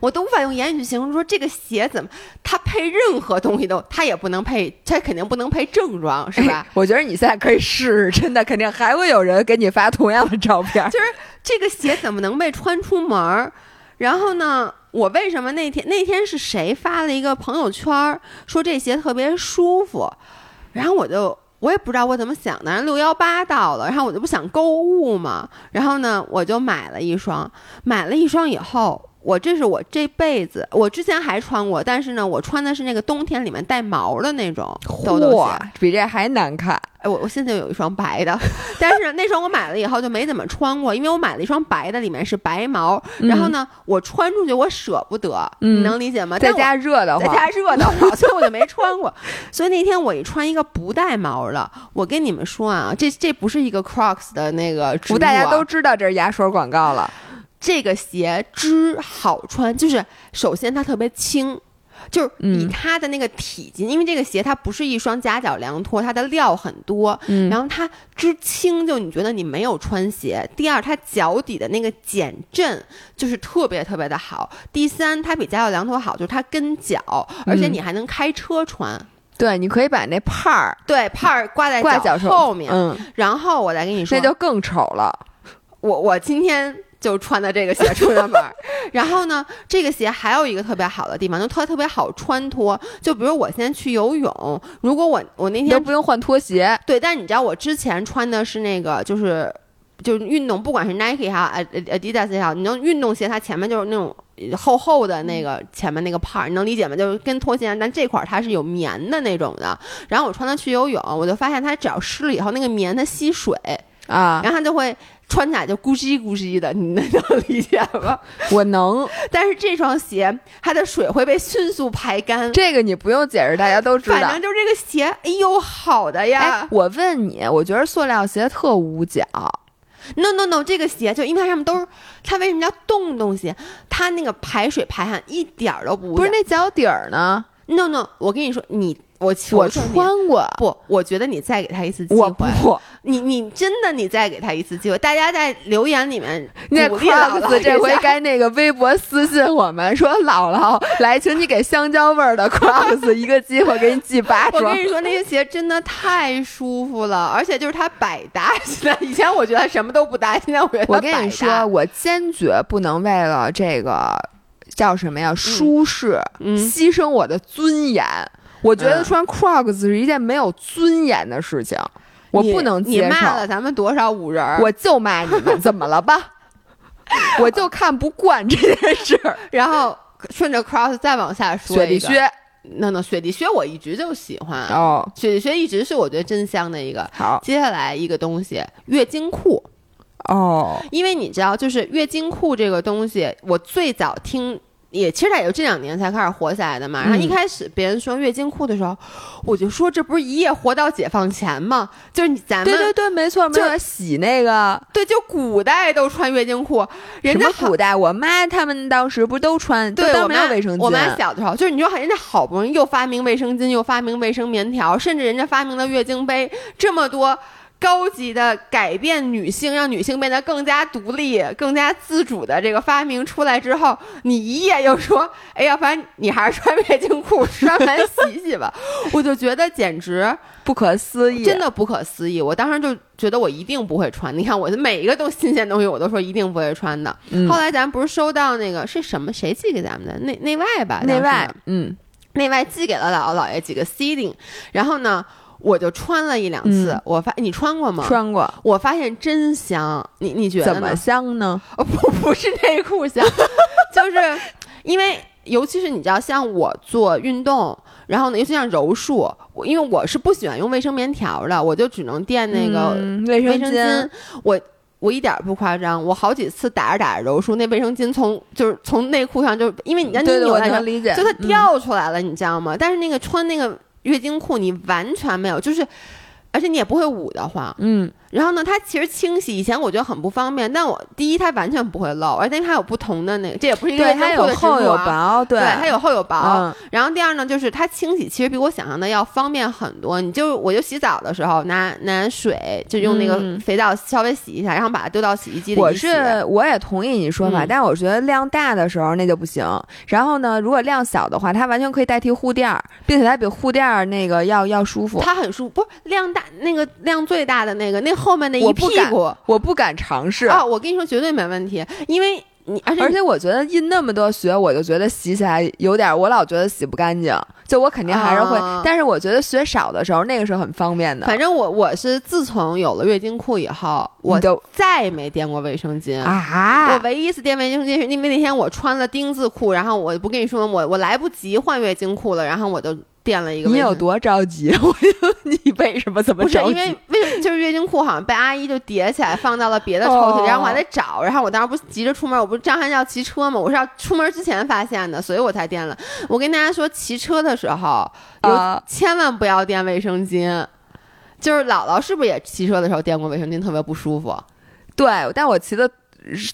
我都无法用言语去形容，说这个鞋怎么，它配任何东西都，它也不能配，它肯定不能配正装，是吧？我觉得你现在可以试试，真的，肯定还会有人给你发同样的照片。就是这个鞋怎么能被穿出门儿？然后呢，我为什么那天那天是谁发了一个朋友圈说这鞋特别舒服？然后我就我也不知道我怎么想的，六幺八到了，然后我就不想购物嘛，然后呢，我就买了一双，买了一双以后。我这是我这辈子，我之前还穿过，但是呢，我穿的是那个冬天里面带毛的那种豆豆鞋，比这还难看。哎，我我现在有一双白的，但是那双我买了以后就没怎么穿过，因为我买了一双白的，里面是白毛，然后呢，我穿出去我舍不得，你能理解吗？在家热的，在家热的慌，所以我就没穿过。所以那天我一穿一个不带毛的，我跟你们说啊，这这不是一个 Crocs 的那个，不大家都知道这是牙刷广告了。这个鞋之好穿，就是首先它特别轻，就是以它的那个体积，因为这个鞋它不是一双夹脚凉拖，它的料很多，嗯，然后它之轻，就你觉得你没有穿鞋。第二，它脚底的那个减震就是特别特别的好。第三，它比夹脚凉拖好，就是它跟脚，而且你还能开车穿。对，你可以把那帕儿对帕儿挂在脚后面，嗯，然后我再跟你说，那就更丑了。我我今天。就穿的这个鞋出的门，然后呢，这个鞋还有一个特别好的地方，就特特别好穿脱。就比如我现在去游泳，如果我我那天都不用换拖鞋，对。但是你知道我之前穿的是那个，就是就是运动，不管是 Nike 哈，Adidas 也好，你能运动鞋，它前面就是那种厚厚的那个前面那个帕儿，你能理解吗？就是跟拖鞋，但这块儿它是有棉的那种的。然后我穿它去游泳，我就发现它只要湿了以后，那个棉它吸水啊，然后它就会。穿起来就咕叽咕叽的，你能理解吗？我能，但是这双鞋它的水会被迅速排干。这个你不用解释，大家都知道。反正就这个鞋，哎呦，好的呀！我问你，我觉得塑料鞋特捂脚。No No No，这个鞋就因为它上面都是，它为什么叫洞洞鞋？它那个排水排汗一点儿都不不是那脚底儿呢？No No，我跟你说你。我我穿过不，我觉得你再给他一次机会。我不，你你真的你再给他一次机会。大家在留言里面那鼓励姥姥，这回该那个微博私信我们说姥姥来，请你给香蕉味儿的 Crocs 一个机会，给你寄八双。我跟你说，那些鞋真的太舒服了，而且就是它百搭。现在以前我觉得什么都不搭，现在我觉得我跟你说，我坚决不能为了这个叫什么呀舒适，牺牲我的尊严。我觉得穿 Crocs 是一件没有尊严的事情，我不能接受。你骂了咱们多少五人？我就骂你们，怎么了吧？我就 看不惯这件事。然后顺着 cross 再往下说，雪地靴，那那雪地靴我一直就喜欢哦，雪地靴一直是我觉得真香的一个。好，接下来一个东西，月经裤哦，因为你知道，就是月经裤这个东西，我最早听。也其实它也就这两年才开始火起来的嘛。然后一开始别人说月经裤的时候，我就说这不是一夜活到解放前吗？就是你咱们对对对，没错，没错，洗那个对，就古代都穿月经裤。人家古代，我妈他们当时不都穿？对，我妈卫生巾。我妈小的时候，就是你说人家好不容易又发明卫生巾，又发明卫生棉条，甚至人家发明了月经杯，这么多。高级的改变女性，让女性变得更加独立、更加自主的这个发明出来之后，你一夜又说：“哎呀，反正你还是穿月经裤，穿完洗洗吧。”我就觉得简直不可思议，真的不可思议。我当时就觉得我一定不会穿。你看，我的每一个都新鲜东西，我都说一定不会穿的。后来咱不是收到那个是什么？谁寄给咱们的？内内外吧？内外，嗯，内外寄给了姥姥姥爷几个 seeding，然后呢？我就穿了一两次，我发你穿过吗？穿过，我发现真香。你你觉得怎么香呢？哦 不不是内裤香，就是因为尤其是你知道，像我做运动，然后呢，尤其像柔术，我因为我是不喜欢用卫生棉条的，我就只能垫那个卫生巾。我我一点不夸张，我好几次打着打着柔术，那卫生巾从就是从内裤上就因为你对对，我能理解，就它掉出来了，你知道吗？但是那个穿那个。月经裤你完全没有，就是，而且你也不会捂得慌，嗯。然后呢，它其实清洗以前我觉得很不方便，但我第一它完全不会漏，而且它有不同的那个，这也不是因为它有厚有薄，对，它有厚有薄。然后第二呢，就是它清洗其实比我想象的要方便很多。你就我就洗澡的时候拿拿水就用那个肥皂稍微洗一下，然后把它丢到洗衣机里。我是我也同意你说法，但是我觉得量大的时候那就不行。然后呢，如果量小的话，它完全可以代替护垫儿，并且它比护垫儿那个要要舒服。它很舒服，不是量大那个量最大的那个那后面那一屁股，我不敢尝试啊！我跟你说，绝对没问题，因为你而且而且我觉得印那么多血，我就觉得洗起来有点，我老觉得洗不干净。就我肯定还是会，但是我觉得血少的时候，那个是很方便的。反正我我是自从有了月经裤以后，我就再也没垫过卫生巾啊！我唯一一次垫卫生巾是因为那天我穿了丁字裤，然后我不跟你说我我来不及换月经裤了，然后我就。垫了一个，你有多着急？我就你为什么这么着急？不是因为为就是月经裤好像被阿姨就叠起来放到了别的抽屉，然后我还得找。然后我当时不急着出门，我不是张翰要骑车嘛？我是要出门之前发现的，所以我才垫了。我跟大家说，骑车的时候有千万不要垫卫生巾。就是姥姥是不是也骑车的时候垫过卫生巾，特别不舒服？对，但我骑的。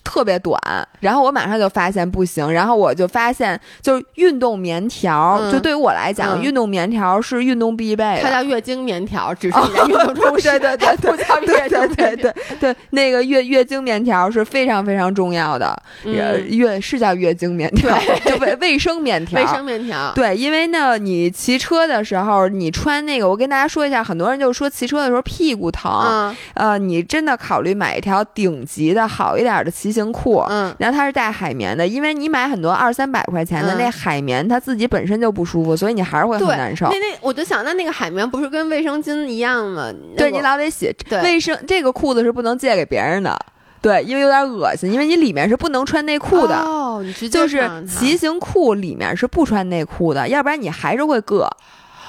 特别短，然后我马上就发现不行，然后我就发现就是运动棉条，就对于我来讲，运动棉条是运动必备。它叫月经棉条，只是你在运动中对对对不叫月经对对对，那个月月经棉条是非常非常重要的。月是叫月经棉条，就卫卫生棉条。卫生棉 条。对，因为呢，你骑车的时候，你穿那个，我跟大家说一下，很多人就说骑车的时候屁股疼，呃，你真的考虑买一条顶级的好一点的骑行裤，嗯，然后它是带海绵的，因为你买很多二三百块钱的那海绵，它自己本身就不舒服，所以你还是会很难受。那那我就想，那那个海绵不是跟卫生巾一样吗？对你老得洗。卫生这个裤子是不能借给别人的。对，因为有点恶心，因为你里面是不能穿内裤的，哦，就是骑行裤里面是不穿内裤的，要不然你还是会硌。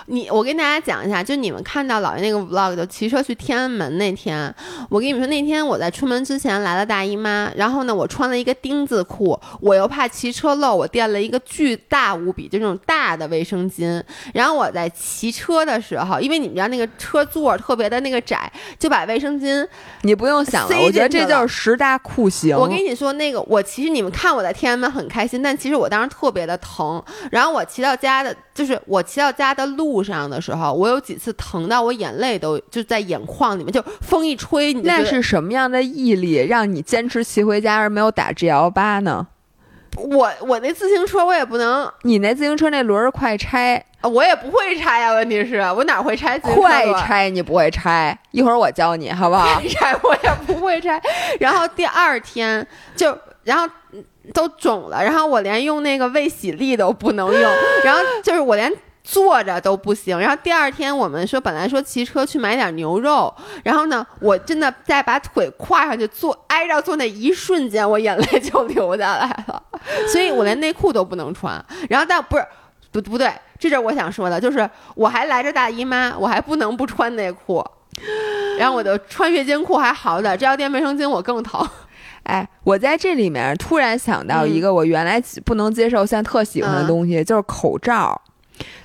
你我跟大家讲一下，就你们看到老爷那个 vlog，就骑车去天安门那天，我跟你们说，那天我在出门之前来了大姨妈，然后呢，我穿了一个丁字裤，我又怕骑车漏，我垫了一个巨大无比就那种大的卫生巾，然后我在骑车的时候，因为你们知道那个车座特别的那个窄，就把卫生巾你不用想了，我觉得这就是十大酷刑。我跟你说，那个我其实你们看我在天安门很开心，但其实我当时特别的疼，然后我骑到家的，就是我骑到家的路。路上的时候，我有几次疼到我眼泪都就在眼眶里面，就风一吹你，那是什么样的毅力让你坚持骑回家而没有打 G L 八呢？我我那自行车我也不能，你那自行车那轮儿快拆，我也不会拆呀。问题是我哪会拆？快拆你不会拆，一会儿我教你好不好？拆我也不会拆。然后第二天就然后都肿了，然后我连用那个卫洗力都不能用，然后就是我连。坐着都不行，然后第二天我们说本来说骑车去买点牛肉，然后呢，我真的再把腿跨上去坐挨着坐那一瞬间，我眼泪就流下来了，所以我连内裤都不能穿。然后但不是不不对，这是我想说的，就是我还来着大姨妈，我还不能不穿内裤，然后我的穿月经裤还好点，这要垫卫生巾我更疼。哎，我在这里面突然想到一个我原来不能接受，现在特喜欢的东西，就是口罩。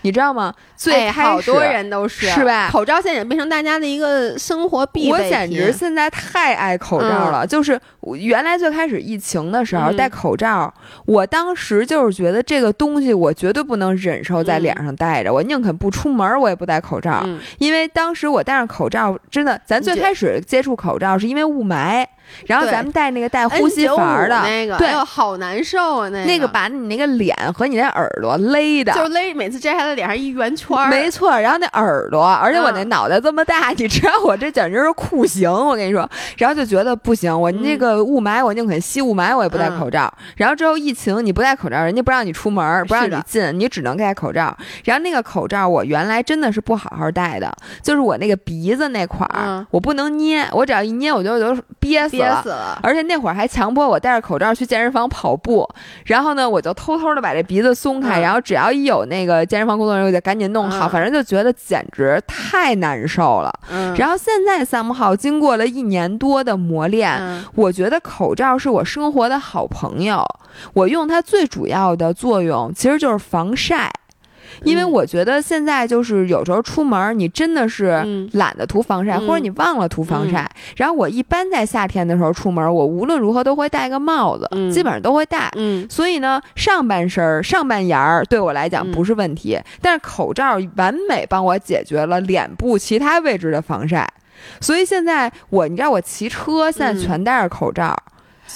你知道吗？最好多人都是是吧？口罩现在也变成大家的一个生活必备我简直现在太爱口罩了。就是原来最开始疫情的时候戴口罩，我当时就是觉得这个东西我绝对不能忍受在脸上戴着，我宁肯不出门，我也不戴口罩。因为当时我戴上口罩，真的，咱最开始接触口罩是因为雾霾。然后咱们戴那个带呼吸阀的，那个，对，好难受啊！那那个把你那个脸和你那耳朵勒的，就勒，每次摘下来脸上一圆圈没错。然后那耳朵，而且我那脑袋这么大，你知道我这简直是酷刑，我跟你说。然后就觉得不行，我那个雾霾，我宁肯吸雾霾，我也不戴口罩。然后之后疫情，你不戴口罩，人家不让你出门，不让你进，你只能戴口罩。然后那个口罩，我原来真的是不好好戴的，就是我那个鼻子那块儿，我不能捏，我只要一捏，我就就憋死。憋死了，而且那会儿还强迫我戴着口罩去健身房跑步，然后呢，我就偷偷的把这鼻子松开，然后只要一有那个健身房工作人员，我就赶紧弄好，反正就觉得简直太难受了。然后现在三木号经过了一年多的磨练，我觉得口罩是我生活的好朋友，我用它最主要的作用其实就是防晒。因为我觉得现在就是有时候出门，你真的是懒得涂防晒，或者你忘了涂防晒。然后我一般在夏天的时候出门，我无论如何都会戴个帽子，基本上都会戴。所以呢，上半身、上半沿儿对我来讲不是问题，但是口罩完美帮我解决了脸部其他位置的防晒。所以现在我，你知道我骑车现在全戴着口罩。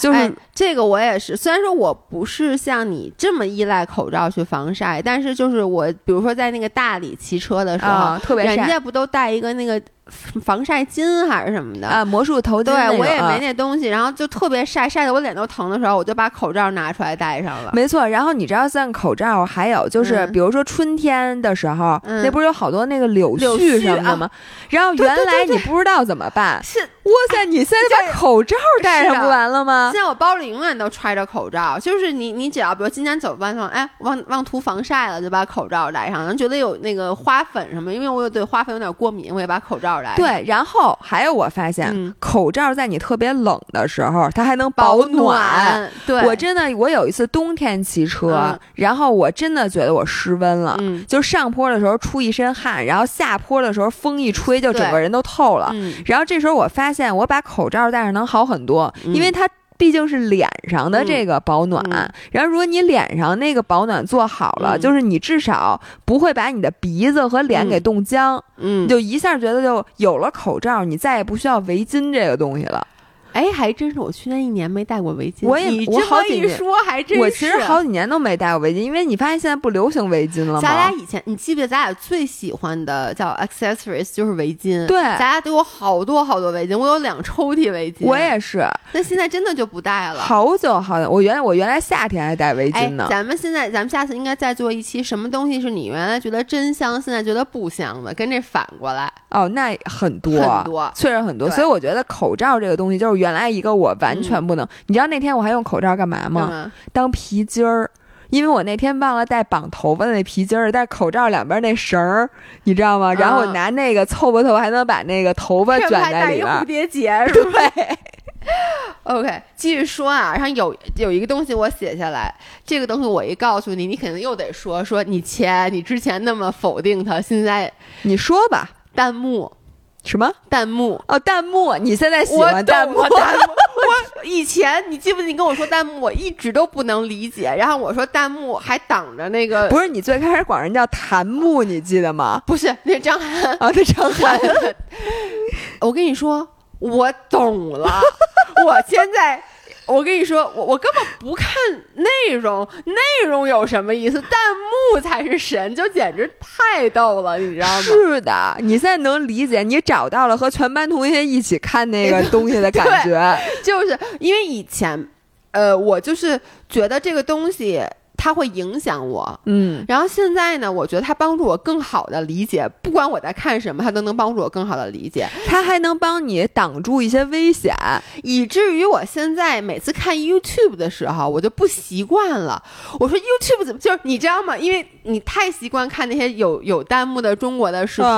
就是这个，我也是。虽然说我不是像你这么依赖口罩去防晒，但是就是我，比如说在那个大理骑车的时候，特别人家不都带一个那个。防晒巾还是什么的啊？魔术头巾，对我也没那东西，然后就特别晒，晒的我脸都疼的时候，我就把口罩拿出来戴上了。没错，然后你知道，像口罩还有就是，比如说春天的时候，那不是有好多那个柳絮什么的吗？然后原来你不知道怎么办，是哇塞，你现在把口罩戴上不完了吗？现在我包里永远都揣着口罩，就是你你只要比如今天走半路，哎，忘忘涂防晒了，就把口罩戴上，觉得有那个花粉什么，因为我有对花粉有点过敏，我也把口罩戴。对，然后还有我发现，口罩在你特别冷的时候，它还能保暖。对，我真的，我有一次冬天骑车，然后我真的觉得我失温了。嗯，就上坡的时候出一身汗，然后下坡的时候风一吹，就整个人都透了。然后这时候我发现，我把口罩戴上能好很多，因为它。毕竟是脸上的这个保暖。然后，如果你脸上那个保暖做好了，就是你至少不会把你的鼻子和脸给冻僵。嗯，就一下觉得就有了口罩，你再也不需要围巾这个东西了。哎，还真是，我去年一年没戴过围巾。我也，我好几年说还真是，我其实好几年都没戴过围巾，因为你发现现在不流行围巾了吗？咱俩以前，你记不记得咱俩最喜欢的叫 accessories 就是围巾？对，咱俩都有好多好多围巾，我有两抽屉围巾。我也是。那现在真的就不戴了。好久好久，我原来我原来夏天还戴围巾呢。咱们现在，咱们下次应该再做一期，什么东西是你原来觉得真香，现在觉得不香的，跟这反过来。哦，那很多很多，确实很多。所以我觉得口罩这个东西，就是原来一个我。完全不能，你知道那天我还用口罩干嘛吗？当皮筋儿，因为我那天忘了带绑头发的那皮筋儿，带口罩两边那绳儿，你知道吗？然后我拿那个凑合凑合，还能把那个头发卷在里边。蝴蝶结，对。OK，继续说啊，然后有有一个东西我写下来，这个东西我一告诉你，你肯定又得说说你前你之前那么否定它，现在你说吧，弹幕。什么弹幕？哦，弹幕！你现在喜欢弹幕？弹幕！我以前你记不记？你跟我说弹幕，我一直都不能理解。然后我说弹幕还挡着那个，不是你最开始管人叫弹幕，你记得吗？不是，那张涵啊，那张涵。我跟你说，我懂了。我现在。我跟你说，我我根本不看内容，内容有什么意思？弹幕才是神，就简直太逗了，你知道吗？是的，你现在能理解，你找到了和全班同学一起看那个 东西的感觉，就是因为以前，呃，我就是觉得这个东西。它会影响我，嗯，然后现在呢，我觉得它帮助我更好的理解，不管我在看什么，它都能帮助我更好的理解。它还能帮你挡住一些危险，以至于我现在每次看 YouTube 的时候，我就不习惯了。我说 YouTube 怎么就是你知道吗？因为你太习惯看那些有有弹幕的中国的视频，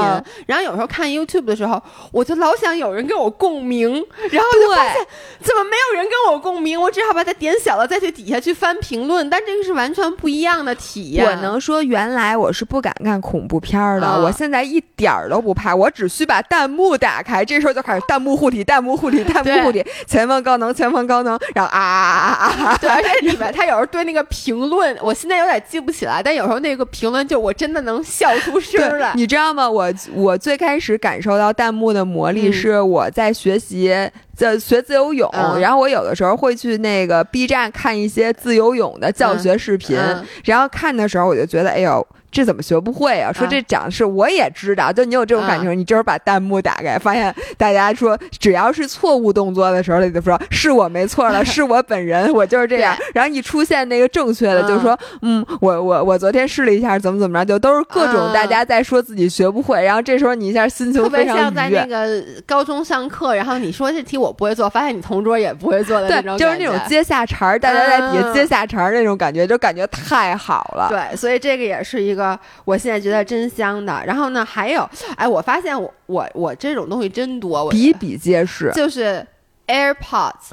然后有时候看 YouTube 的时候，我就老想有人跟我共鸣，然后就发现怎么没有人跟我共鸣，我只好把它点小了，再去底下去翻评论。但这个是完。完全不一样的体验。我能说，原来我是不敢看恐怖片的，我现在一点儿都不怕。我只需把弹幕打开，这时候就开始弹幕护体，弹幕护体，弹幕护体，前方高能，前方高能，然后啊啊啊啊啊！对，而且里面他有时候对那个评论，我现在有点记不起来，但有时候那个评论就我真的能笑出声来。你知道吗？我我最开始感受到弹幕的魔力是我在学习。在学自由泳，然后我有的时候会去那个 B 站看一些自由泳的教学视频，然后看的时候我就觉得，哎呦。这怎么学不会啊？说这讲的是我也知道，就你有这种感觉，你就是把弹幕打开，发现大家说只要是错误动作的时候，你就说是我没错了，是我本人，我就是这样。然后一出现那个正确的，就说嗯，我我我昨天试了一下，怎么怎么着，就都是各种大家在说自己学不会。然后这时候你一下心情非常像在那个高中上课，然后你说这题我不会做，发现你同桌也不会做的那种，就是那种接下茬儿，大家在底下接下茬儿那种感觉，就感觉太好了。对，所以这个也是一个。我现在觉得真香的，然后呢，还有，哎，我发现我我我这种东西真多，比比皆是。就是 AirPods，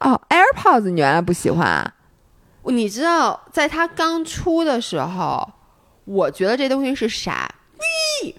哦，AirPods 你原来不喜欢啊？你知道，在它刚出的时候，我觉得这东西是傻逼，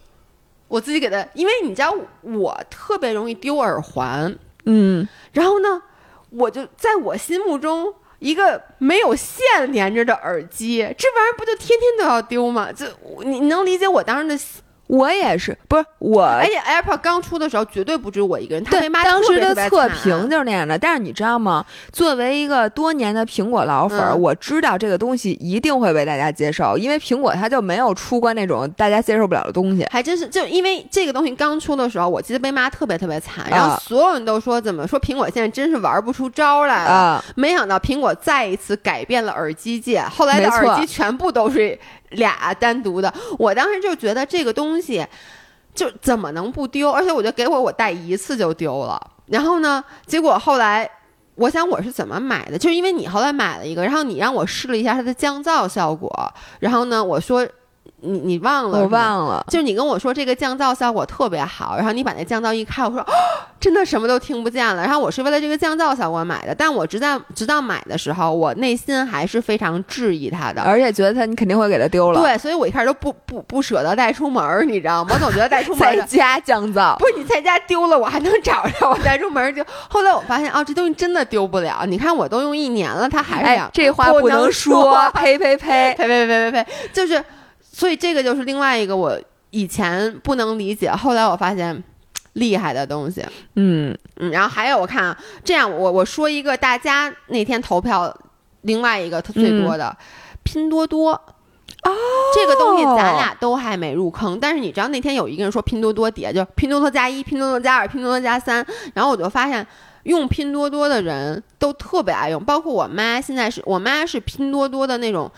我自己给它，因为你知道我特别容易丢耳环，嗯，然后呢，我就在我心目中。一个没有线连着的耳机，这玩意儿不就天天都要丢吗？就你能理解我当时的。我也是，不是我，而且 AirPod 刚出的时候，绝对不止我一个人。对，当时的测评就是那样的。但是你知道吗？作为一个多年的苹果老粉，我知道这个东西一定会被大家接受，因为苹果它就没有出过那种大家接受不了的东西。还真是，就因为这个东西刚出的时候，我记得被骂特别特别惨，然后所有人都说怎么说苹果现在真是玩不出招来了。没想到苹果再一次改变了耳机界，后来的耳机全部都是。俩单独的，我当时就觉得这个东西就怎么能不丢？而且我就给我我带一次就丢了。然后呢，结果后来我想我是怎么买的？就是因为你后来买了一个，然后你让我试了一下它的降噪效果。然后呢，我说你你忘了？我忘了。就是你跟我说这个降噪效果特别好，然后你把那降噪一开，我说真的什么都听不见了。然后我是为了这个降噪效果买的，但我直到直到买的时候，我内心还是非常质疑它的，而且觉得它你肯定会给它丢了。对，所以我一开始都不不不舍得带出门，你知道吗？我总觉得带出门在家降噪，不是你在家丢了，我还能找着，我带出门就。后来我发现哦，这东西真的丢不了。你看我都用一年了，它还是这样。这话不能说，呸呸呸呸呸呸呸呸，就是。所以这个就是另外一个我以前不能理解，后来我发现厉害的东西。嗯。嗯，然后还有我看啊，这样我我说一个大家那天投票另外一个最多的拼多多。哦，这个东西咱俩都还没入坑，但是你知道那天有一个人说拼多多底下就拼多多加一、拼多多加二、拼多多加三，然后我就发现用拼多多的人都特别爱用，包括我妈，现在是我妈是拼多多的那种，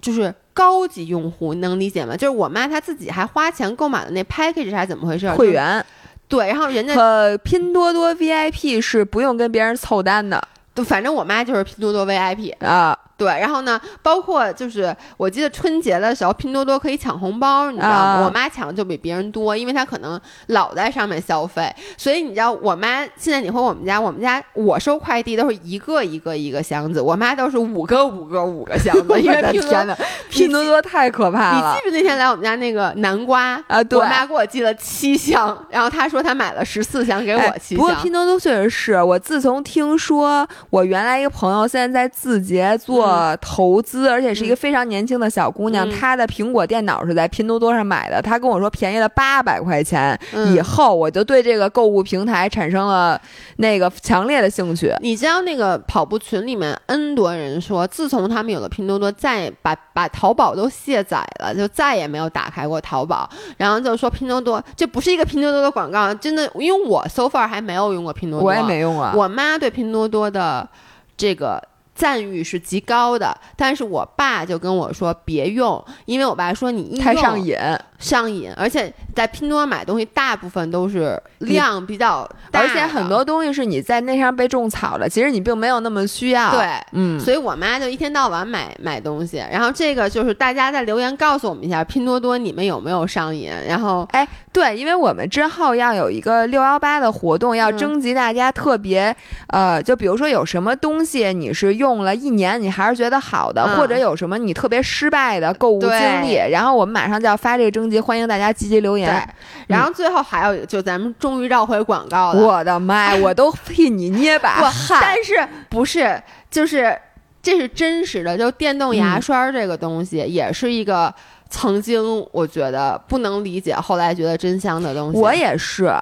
就是。高级用户能理解吗？就是我妈她自己还花钱购买了那 package 还是怎么回事？会员，对，然后人家呃拼多多 VIP 是不用跟别人凑单的，就反正我妈就是拼多多 VIP 啊。对，然后呢，包括就是我记得春节的时候，拼多多可以抢红包，你知道吗？我妈抢的就比别人多，因为她可能老在上面消费，所以你知道，我妈现在你回我们家，我们家我收快递都是一个一个一个箱子，我妈都是五个五个五个箱子，因为拼多多拼多多太可怕了。你记不记得那天来我们家那个南瓜啊？对，我妈给我寄了七箱，然后她说她买了十四箱给我七箱。不过拼多多确实是我自从听说我原来一个朋友现在在字节做投资。资，而且是一个非常年轻的小姑娘，她的苹果电脑是在拼多多上买的。她跟我说便宜了八百块钱，以后我就对这个购物平台产生了那个强烈的兴趣。你知道那个跑步群里面 N 多人说，自从他们有了拼多多，再把把淘宝都卸载了，就再也没有打开过淘宝。然后就说拼多多，这不是一个拼多多的广告，真的，因为我 so far 还没有用过拼多多，我也没用啊。我妈对拼多多的这个。赞誉是极高的，但是我爸就跟我说别用，因为我爸说你太上瘾。上瘾，而且在拼多多买东西，大部分都是量比较大，而且很多东西是你在那上被种草了，其实你并没有那么需要。对，嗯，所以我妈就一天到晚买买东西。然后这个就是大家在留言告诉我们一下，拼多多你们有没有上瘾？然后，哎，对，因为我们之后要有一个六幺八的活动，要征集大家特别，呃，就比如说有什么东西你是用了一年，你还是觉得好的，或者有什么你特别失败的购物经历，然后我们马上就要发这个征。欢迎大家积极留言。对，然后最后还有，就咱们终于绕回广告了。我的妈呀，我都替你捏把汗。但是不是，就是这是真实的。就电动牙刷这个东西，也是一个曾经我觉得不能理解，后来觉得真香的东西。我也是。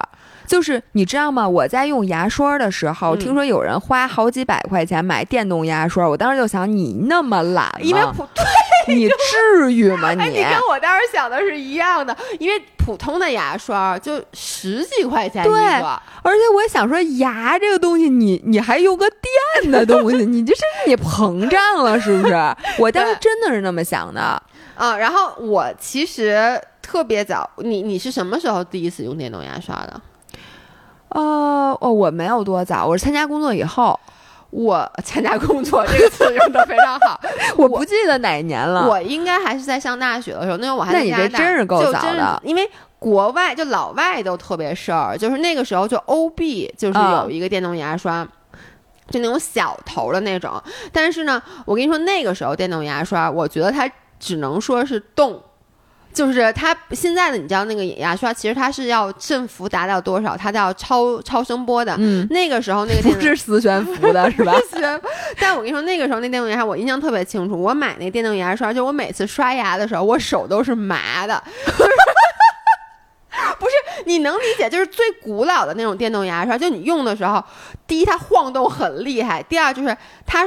就是你知道吗？我在用牙刷的时候，听说有人花好几百块钱买电动牙刷，我当时就想，你那么懒因为普你至于吗？你你跟我当时想的是一样的，因为普通的牙刷就十几块钱一个，而且我想说，牙这个东西，你你还用个电的东西，你这是你膨胀了是不是？我当时真的是那么想的啊。然后我其实特别早，你你是什么时候第一次用电动牙刷的？哦哦，我没有多早，我是参加工作以后。我参加工作这个词用的非常好，我不记得哪年了。我应该还是在上大学的时候，那时候我还在加拿大。那你这真是够早的，因为国外就老外都特别事儿，就是那个时候就 O B 就是有一个电动牙刷，就那种小头的那种。但是呢，我跟你说，那个时候电动牙刷，我觉得它只能说是动。就是它现在的，你知道那个牙刷，其实它是要振幅达到多少，它叫超超声波的。嗯，那个时候那个不是磁悬浮的是吧？但我跟你说，那个时候那电动牙刷我印象特别清楚。我买那电动牙刷，就我每次刷牙的时候，我手都是麻的。不是，你能理解？就是最古老的那种电动牙刷，就你用的时候，第一它晃动很厉害，第二就是它。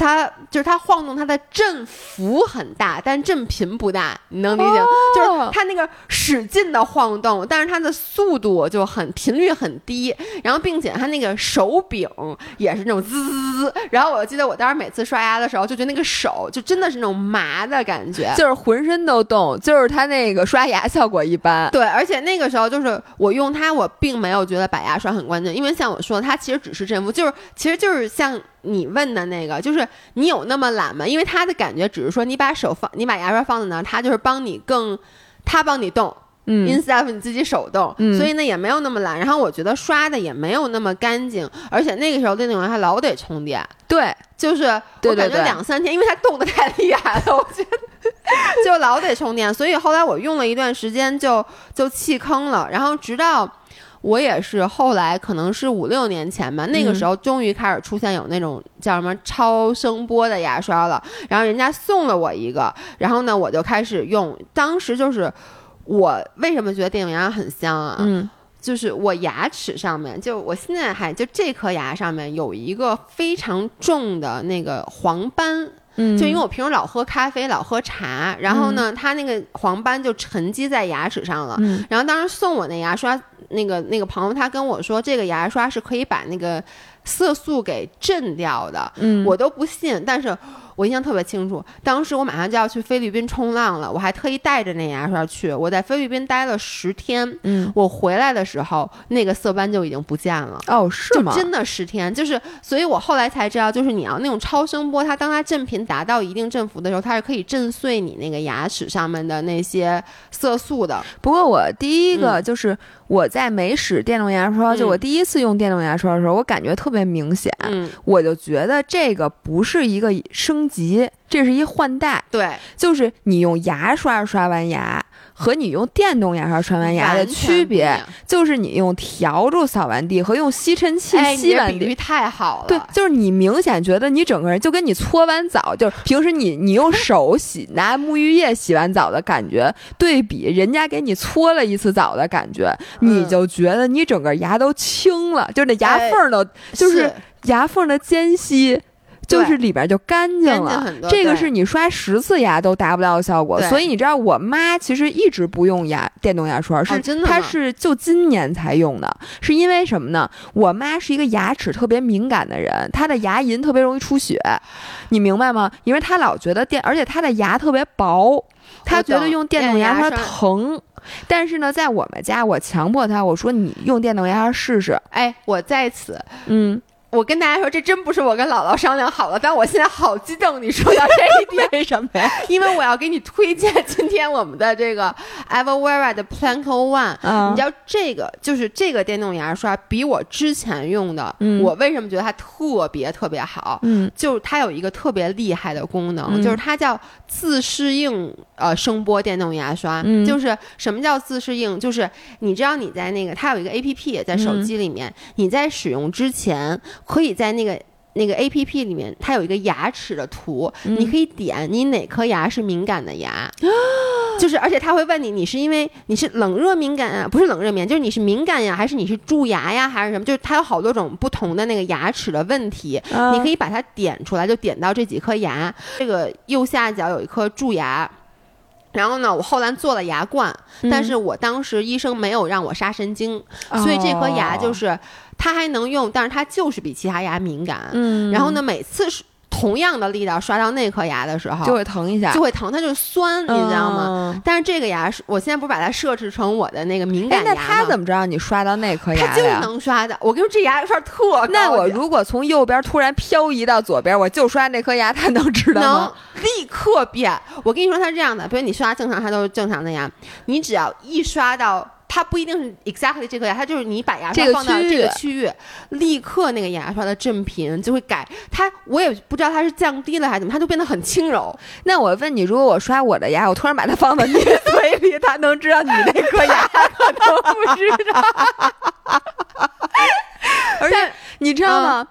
它就是它晃动，它的振幅很大，但振频不大，你能理解？就是它那个使劲的晃动，但是它的速度就很频率很低，然后并且它那个手柄也是那种滋滋滋滋。然后我记得我当时每次刷牙的时候，就觉得那个手就真的是那种麻的感觉，就是浑身都动，就是它那个刷牙效果一般。对，而且那个时候就是我用它，我并没有觉得把牙刷很关键，因为像我说，它其实只是振幅，就是其实就是像。你问的那个，就是你有那么懒吗？因为他的感觉只是说你把手放，你把牙刷放在那儿，他就是帮你更，他帮你动。嗯，instead of 你自己手动，所以呢也没有那么懒。然后我觉得刷的也没有那么干净，而且那个时候电动牙还老得充电。对，就是我感觉两三天，因为它动的太厉害了，我觉得 就老得充电。所以后来我用了一段时间就就弃坑了。然后直到我也是后来可能是五六年前吧，那个时候终于开始出现有那种叫什么超声波的牙刷了。然后人家送了我一个，然后呢我就开始用，当时就是。我为什么觉得电动牙刷很香啊？嗯，就是我牙齿上面，就我现在还就这颗牙上面有一个非常重的那个黄斑，嗯，就因为我平时老喝咖啡，老喝茶，然后呢，它那个黄斑就沉积在牙齿上了。嗯，然后当时送我那牙刷，那个那个朋友他跟我说，这个牙刷是可以把那个色素给震掉的。嗯，我都不信，但是。我印象特别清楚，当时我马上就要去菲律宾冲浪了，我还特意带着那牙刷去。我在菲律宾待了十天，嗯，我回来的时候，那个色斑就已经不见了。哦，是吗？真的十天，就是，所以我后来才知道，就是你要那种超声波，它当它振频达到一定振幅的时候，它是可以震碎你那个牙齿上面的那些色素的。不过我第一个就是我在没使电动牙刷，就我第一次用电动牙刷的时候，我感觉特别明显，我就觉得这个不是一个升。级，这是一换代，对，就是你用牙刷刷完牙和你用电动牙刷刷完牙的区别，就是你用笤帚扫完地和用吸尘器吸完地，太好了。对，就是你明显觉得你整个人就跟你搓完澡，就是平时你你用 手洗拿沐浴液洗完澡的感觉，对比人家给你搓了一次澡的感觉，你就觉得你整个牙都青了，就那牙缝都就是牙缝的间隙。就是里边就干净了，这个是你刷十次牙都达不到的效果。所以你知道，我妈其实一直不用牙电动牙刷，是她是就今年才用的，是因为什么呢？我妈是一个牙齿特别敏感的人，她的牙龈特别容易出血，你明白吗？因为她老觉得电，而且她的牙特别薄，她觉得用电动牙刷疼。但是呢，在我们家，我强迫她，我说你用电动牙刷试试。哎，我在此，嗯。我跟大家说，这真不是我跟姥姥商量好了，但我现在好激动。你说到这一点，为什么呀？因为我要给你推荐今天我们的这个 Everwera 的 Planko One。你知道这个就是这个电动牙刷比我之前用的，我为什么觉得它特别特别好？嗯，就是它有一个特别厉害的功能，就是它叫自适应呃声波电动牙刷。就是什么叫自适应？就是你知道你在那个它有一个 A P P 在手机里面，你在使用之前。可以在那个那个 A P P 里面，它有一个牙齿的图，你可以点你哪颗牙是敏感的牙，就是而且他会问你，你是因为你是冷热敏感啊，不是冷热敏，就是你是敏感呀，还是你是蛀牙呀，还是什么？就是它有好多种不同的那个牙齿的问题，你可以把它点出来，就点到这几颗牙。这个右下角有一颗蛀牙，然后呢，我后来做了牙冠，但是我当时医生没有让我杀神经，所以这颗牙就是。它还能用，但是它就是比其他牙敏感。嗯，然后呢，每次是同样的力道刷到那颗牙的时候，就会疼一下，就会疼，它就酸，你知道吗？但是这个牙是，我现在不是把它设置成我的那个敏感牙吗？那它怎么知道你刷到那颗牙它就能刷的。我跟你说，这牙刷特那我如果从右边突然漂移到左边，我就刷那颗牙，它能知道吗？能立刻变。我跟你说，它是这样的，比如你刷正常，它都是正常的牙，你只要一刷到。它不一定是 exactly 这颗牙，它就是你把牙刷放到这个区域，立刻那个牙刷的振频就会改。它我也不知道它是降低了还是怎么，它就变得很轻柔。那我问你，如果我刷我的牙，我突然把它放到你嘴里，它能知道你那颗牙可能不知道。而且你知道吗？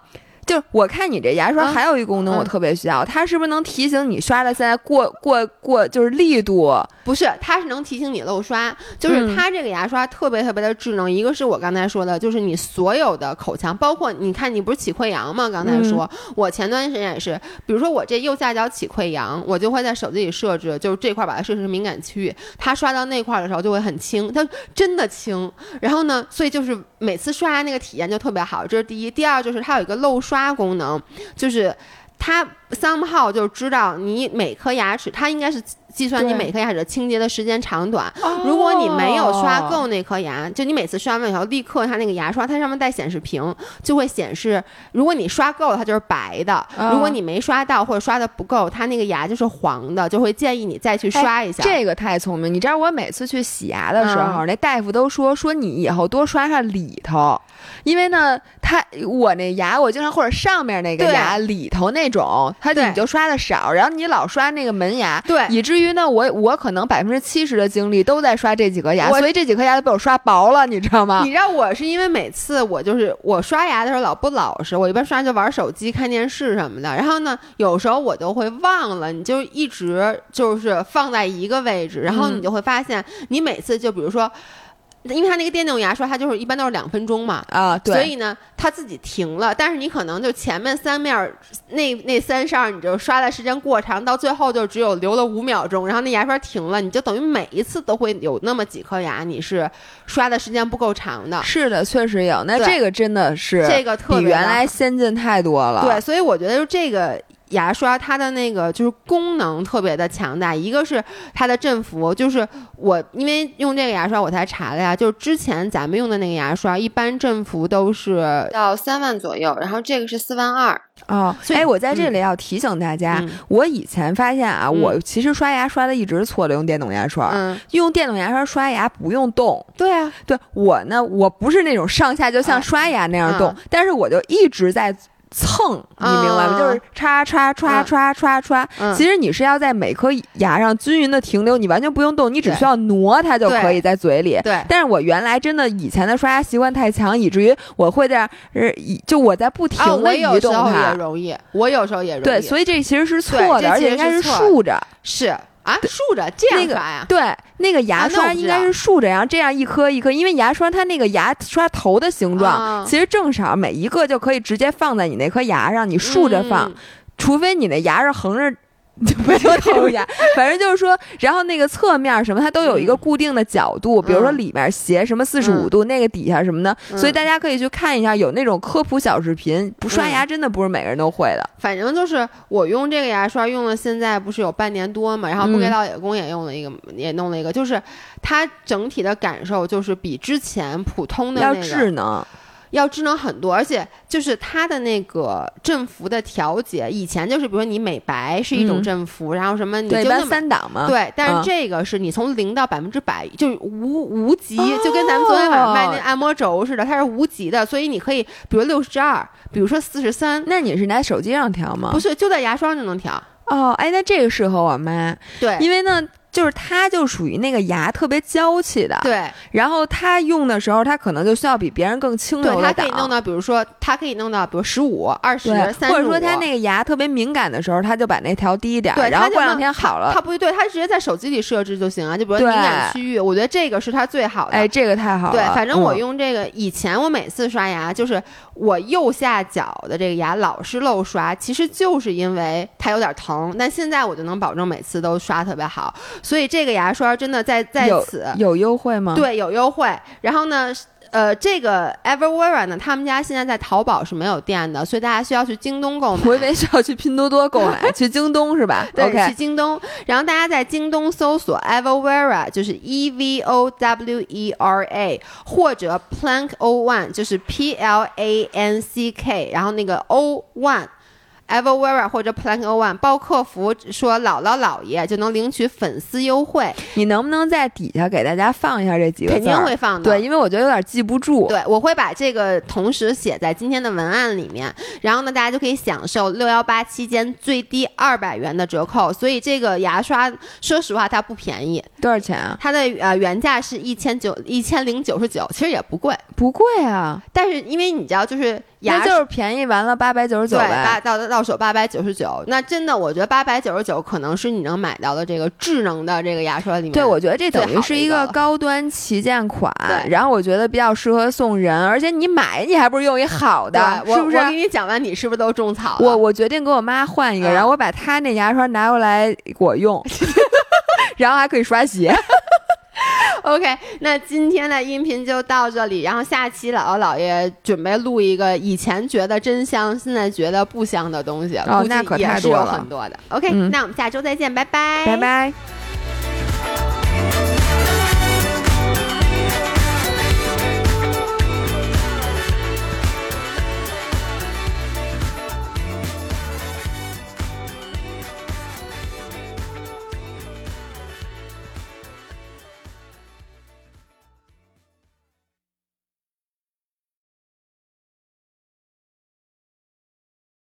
就我看你这牙刷还有一个功能，我特别需要，它是不是能提醒你刷的现在过过过就是力度？不是，它是能提醒你漏刷。就是它这个牙刷特别特别的智能。一个是我刚才说的，就是你所有的口腔，包括你看你不是起溃疡吗？刚才说，我前段时间也是，比如说我这右下角起溃疡，我就会在手机里设置，就是这块把它设置成敏感区域，它刷到那块的时候就会很轻，它真的轻。然后呢，所以就是每次刷牙那个体验就特别好，这是第一。第二就是它有一个漏刷。刷功能就是它 somehow 就知道你每颗牙齿，它应该是。计算你每颗牙齿的清洁的时间长短。如果你没有刷够那颗牙，就你每次刷完以后，立刻它那个牙刷它上面带显示屏，就会显示，如果你刷够了，它就是白的；如果你没刷到或者刷的不够，它那个牙就是黄的，就会建议你再去刷一下。这个太聪明！你知道我每次去洗牙的时候，那大夫都说说你以后多刷刷里头，因为呢，他我那牙我经常或者上面那个牙里头那种，它你就刷的少，然后你老刷那个门牙，对，以至于。呢，我我可能百分之七十的精力都在刷这几颗牙，所以这几颗牙都被我刷薄了，你知道吗？你知道我是因为每次我就是我刷牙的时候老不老实，我一般刷就玩手机、看电视什么的，然后呢，有时候我就会忘了，你就一直就是放在一个位置，然后你就会发现，你每次就比如说。因为它那个电动牙刷，它就是一般都是两分钟嘛，啊，对，所以呢，它自己停了。但是你可能就前面三面那那三扇，你就刷的时间过长，到最后就只有留了五秒钟，然后那牙刷停了，你就等于每一次都会有那么几颗牙，你是刷的时间不够长的。是的，确实有。那这个真的是这个比原来先进太多了。对，所以我觉得就这个。牙刷它的那个就是功能特别的强大，一个是它的振幅，就是我因为用这个牙刷我才查了呀，就是之前咱们用的那个牙刷一般振幅都是到三万左右，然后这个是四万二哦。哎，我在这里要提醒大家，我以前发现啊，我其实刷牙刷的一直错的，用电动牙刷，用电动牙刷刷牙不用动。对啊，对我呢，我不是那种上下就像刷牙那样动，但是我就一直在。蹭，你明白吗？就是刷刷刷刷刷刷。其实你是要在每颗牙上均匀的停留，你完全不用动，你只需要挪它就可以在嘴里。对。但是我原来真的以前的刷牙习惯太强，以至于我会在呃，就我在不停的移动它。我有时候也容易，我有时候也容易。对，所以这其实是错的，而且应该是竖着。是。啊，竖着这样刷呀？对，那个牙刷应该是竖着，然后这样一颗一颗，因为牙刷它那个牙刷头的形状，其实正少每一个就可以直接放在你那颗牙上，你竖着放，除非你那牙是横着。就不用抠牙，反正就是说，然后那个侧面什么，它都有一个固定的角度，比如说里面斜什么四十五度，那个底下什么的，所以大家可以去看一下，有那种科普小视频。不刷牙真的不是每个人都会的。反正就是我用这个牙刷用了，现在不是有半年多嘛，然后不给老爷公也用了一个，也弄了一个，就是它整体的感受就是比之前普通的要智能。要智能很多，而且就是它的那个振幅的调节，以前就是比如说你美白是一种振幅，然后什么你就那三档嘛，对，但是这个是你从零到百分之百就是无无极，就跟咱们昨天晚上卖那按摩轴似的，它是无极的，所以你可以比如六十二，比如说四十三，那你是拿手机上调吗？不是，就在牙刷就能调。哦，哎，那这个适合我妈，对，因为呢。就是它就属于那个牙特别娇气的，对。然后它用的时候，它可能就需要比别人更轻柔的它可以弄到，比如说，它可以弄到，比如十五、二十、三或者说它那个牙特别敏感的时候，它就把那调低一点，对。然后过两天好了。它不对，它直接在手机里设置就行啊，就比如敏感区域，我觉得这个是它最好的。哎，这个太好了。对，反正我用这个，以前我每次刷牙，就是我右下角的这个牙老是漏刷，其实就是因为它有点疼。但现在我就能保证每次都刷特别好，所以这个牙。刷真的，在在此有优惠吗？对，有优惠。然后呢，呃，这个 Everwear 呢，他们家现在在淘宝是没有店的，所以大家需要去京东购买。我以为需要去拼多多购买，去京东是吧？对，去京东。然后大家在京东搜索 Everwear，就是 E V O W E R A，或者 Plank O One，就是 P L A N C K，然后那个 O One。Everwear 或者 Plank One 包客服说姥姥姥爷就能领取粉丝优惠。你能不能在底下给大家放一下这几个？肯定会放的。对，因为我觉得有点记不住。对，我会把这个同时写在今天的文案里面。然后呢，大家就可以享受六幺八期间最低二百元的折扣。所以这个牙刷，说实话它不便宜。多少钱啊？它的呃原价是一千九一千零九十九，其实也不贵，不贵啊。但是因为你知道，就是。牙就是便宜完了八百九十九对，八到到手八百九十九。那真的，我觉得八百九十九可能是你能买到的这个智能的这个牙刷里面。对，我觉得这等于是一个高端旗舰款。然后我觉得比较适合送人，而且你买你还不是用一好的，是不是？我给你讲完，你是不是都种草？我我决定给我妈换一个，然后我把她那牙刷拿过来我用，然后还可以刷鞋。OK，那今天的音频就到这里，然后下期姥姥姥爷准备录一个以前觉得真香，现在觉得不香的东西，哦，估计也是有，很多的。OK，那我们下周再见，拜拜，拜拜。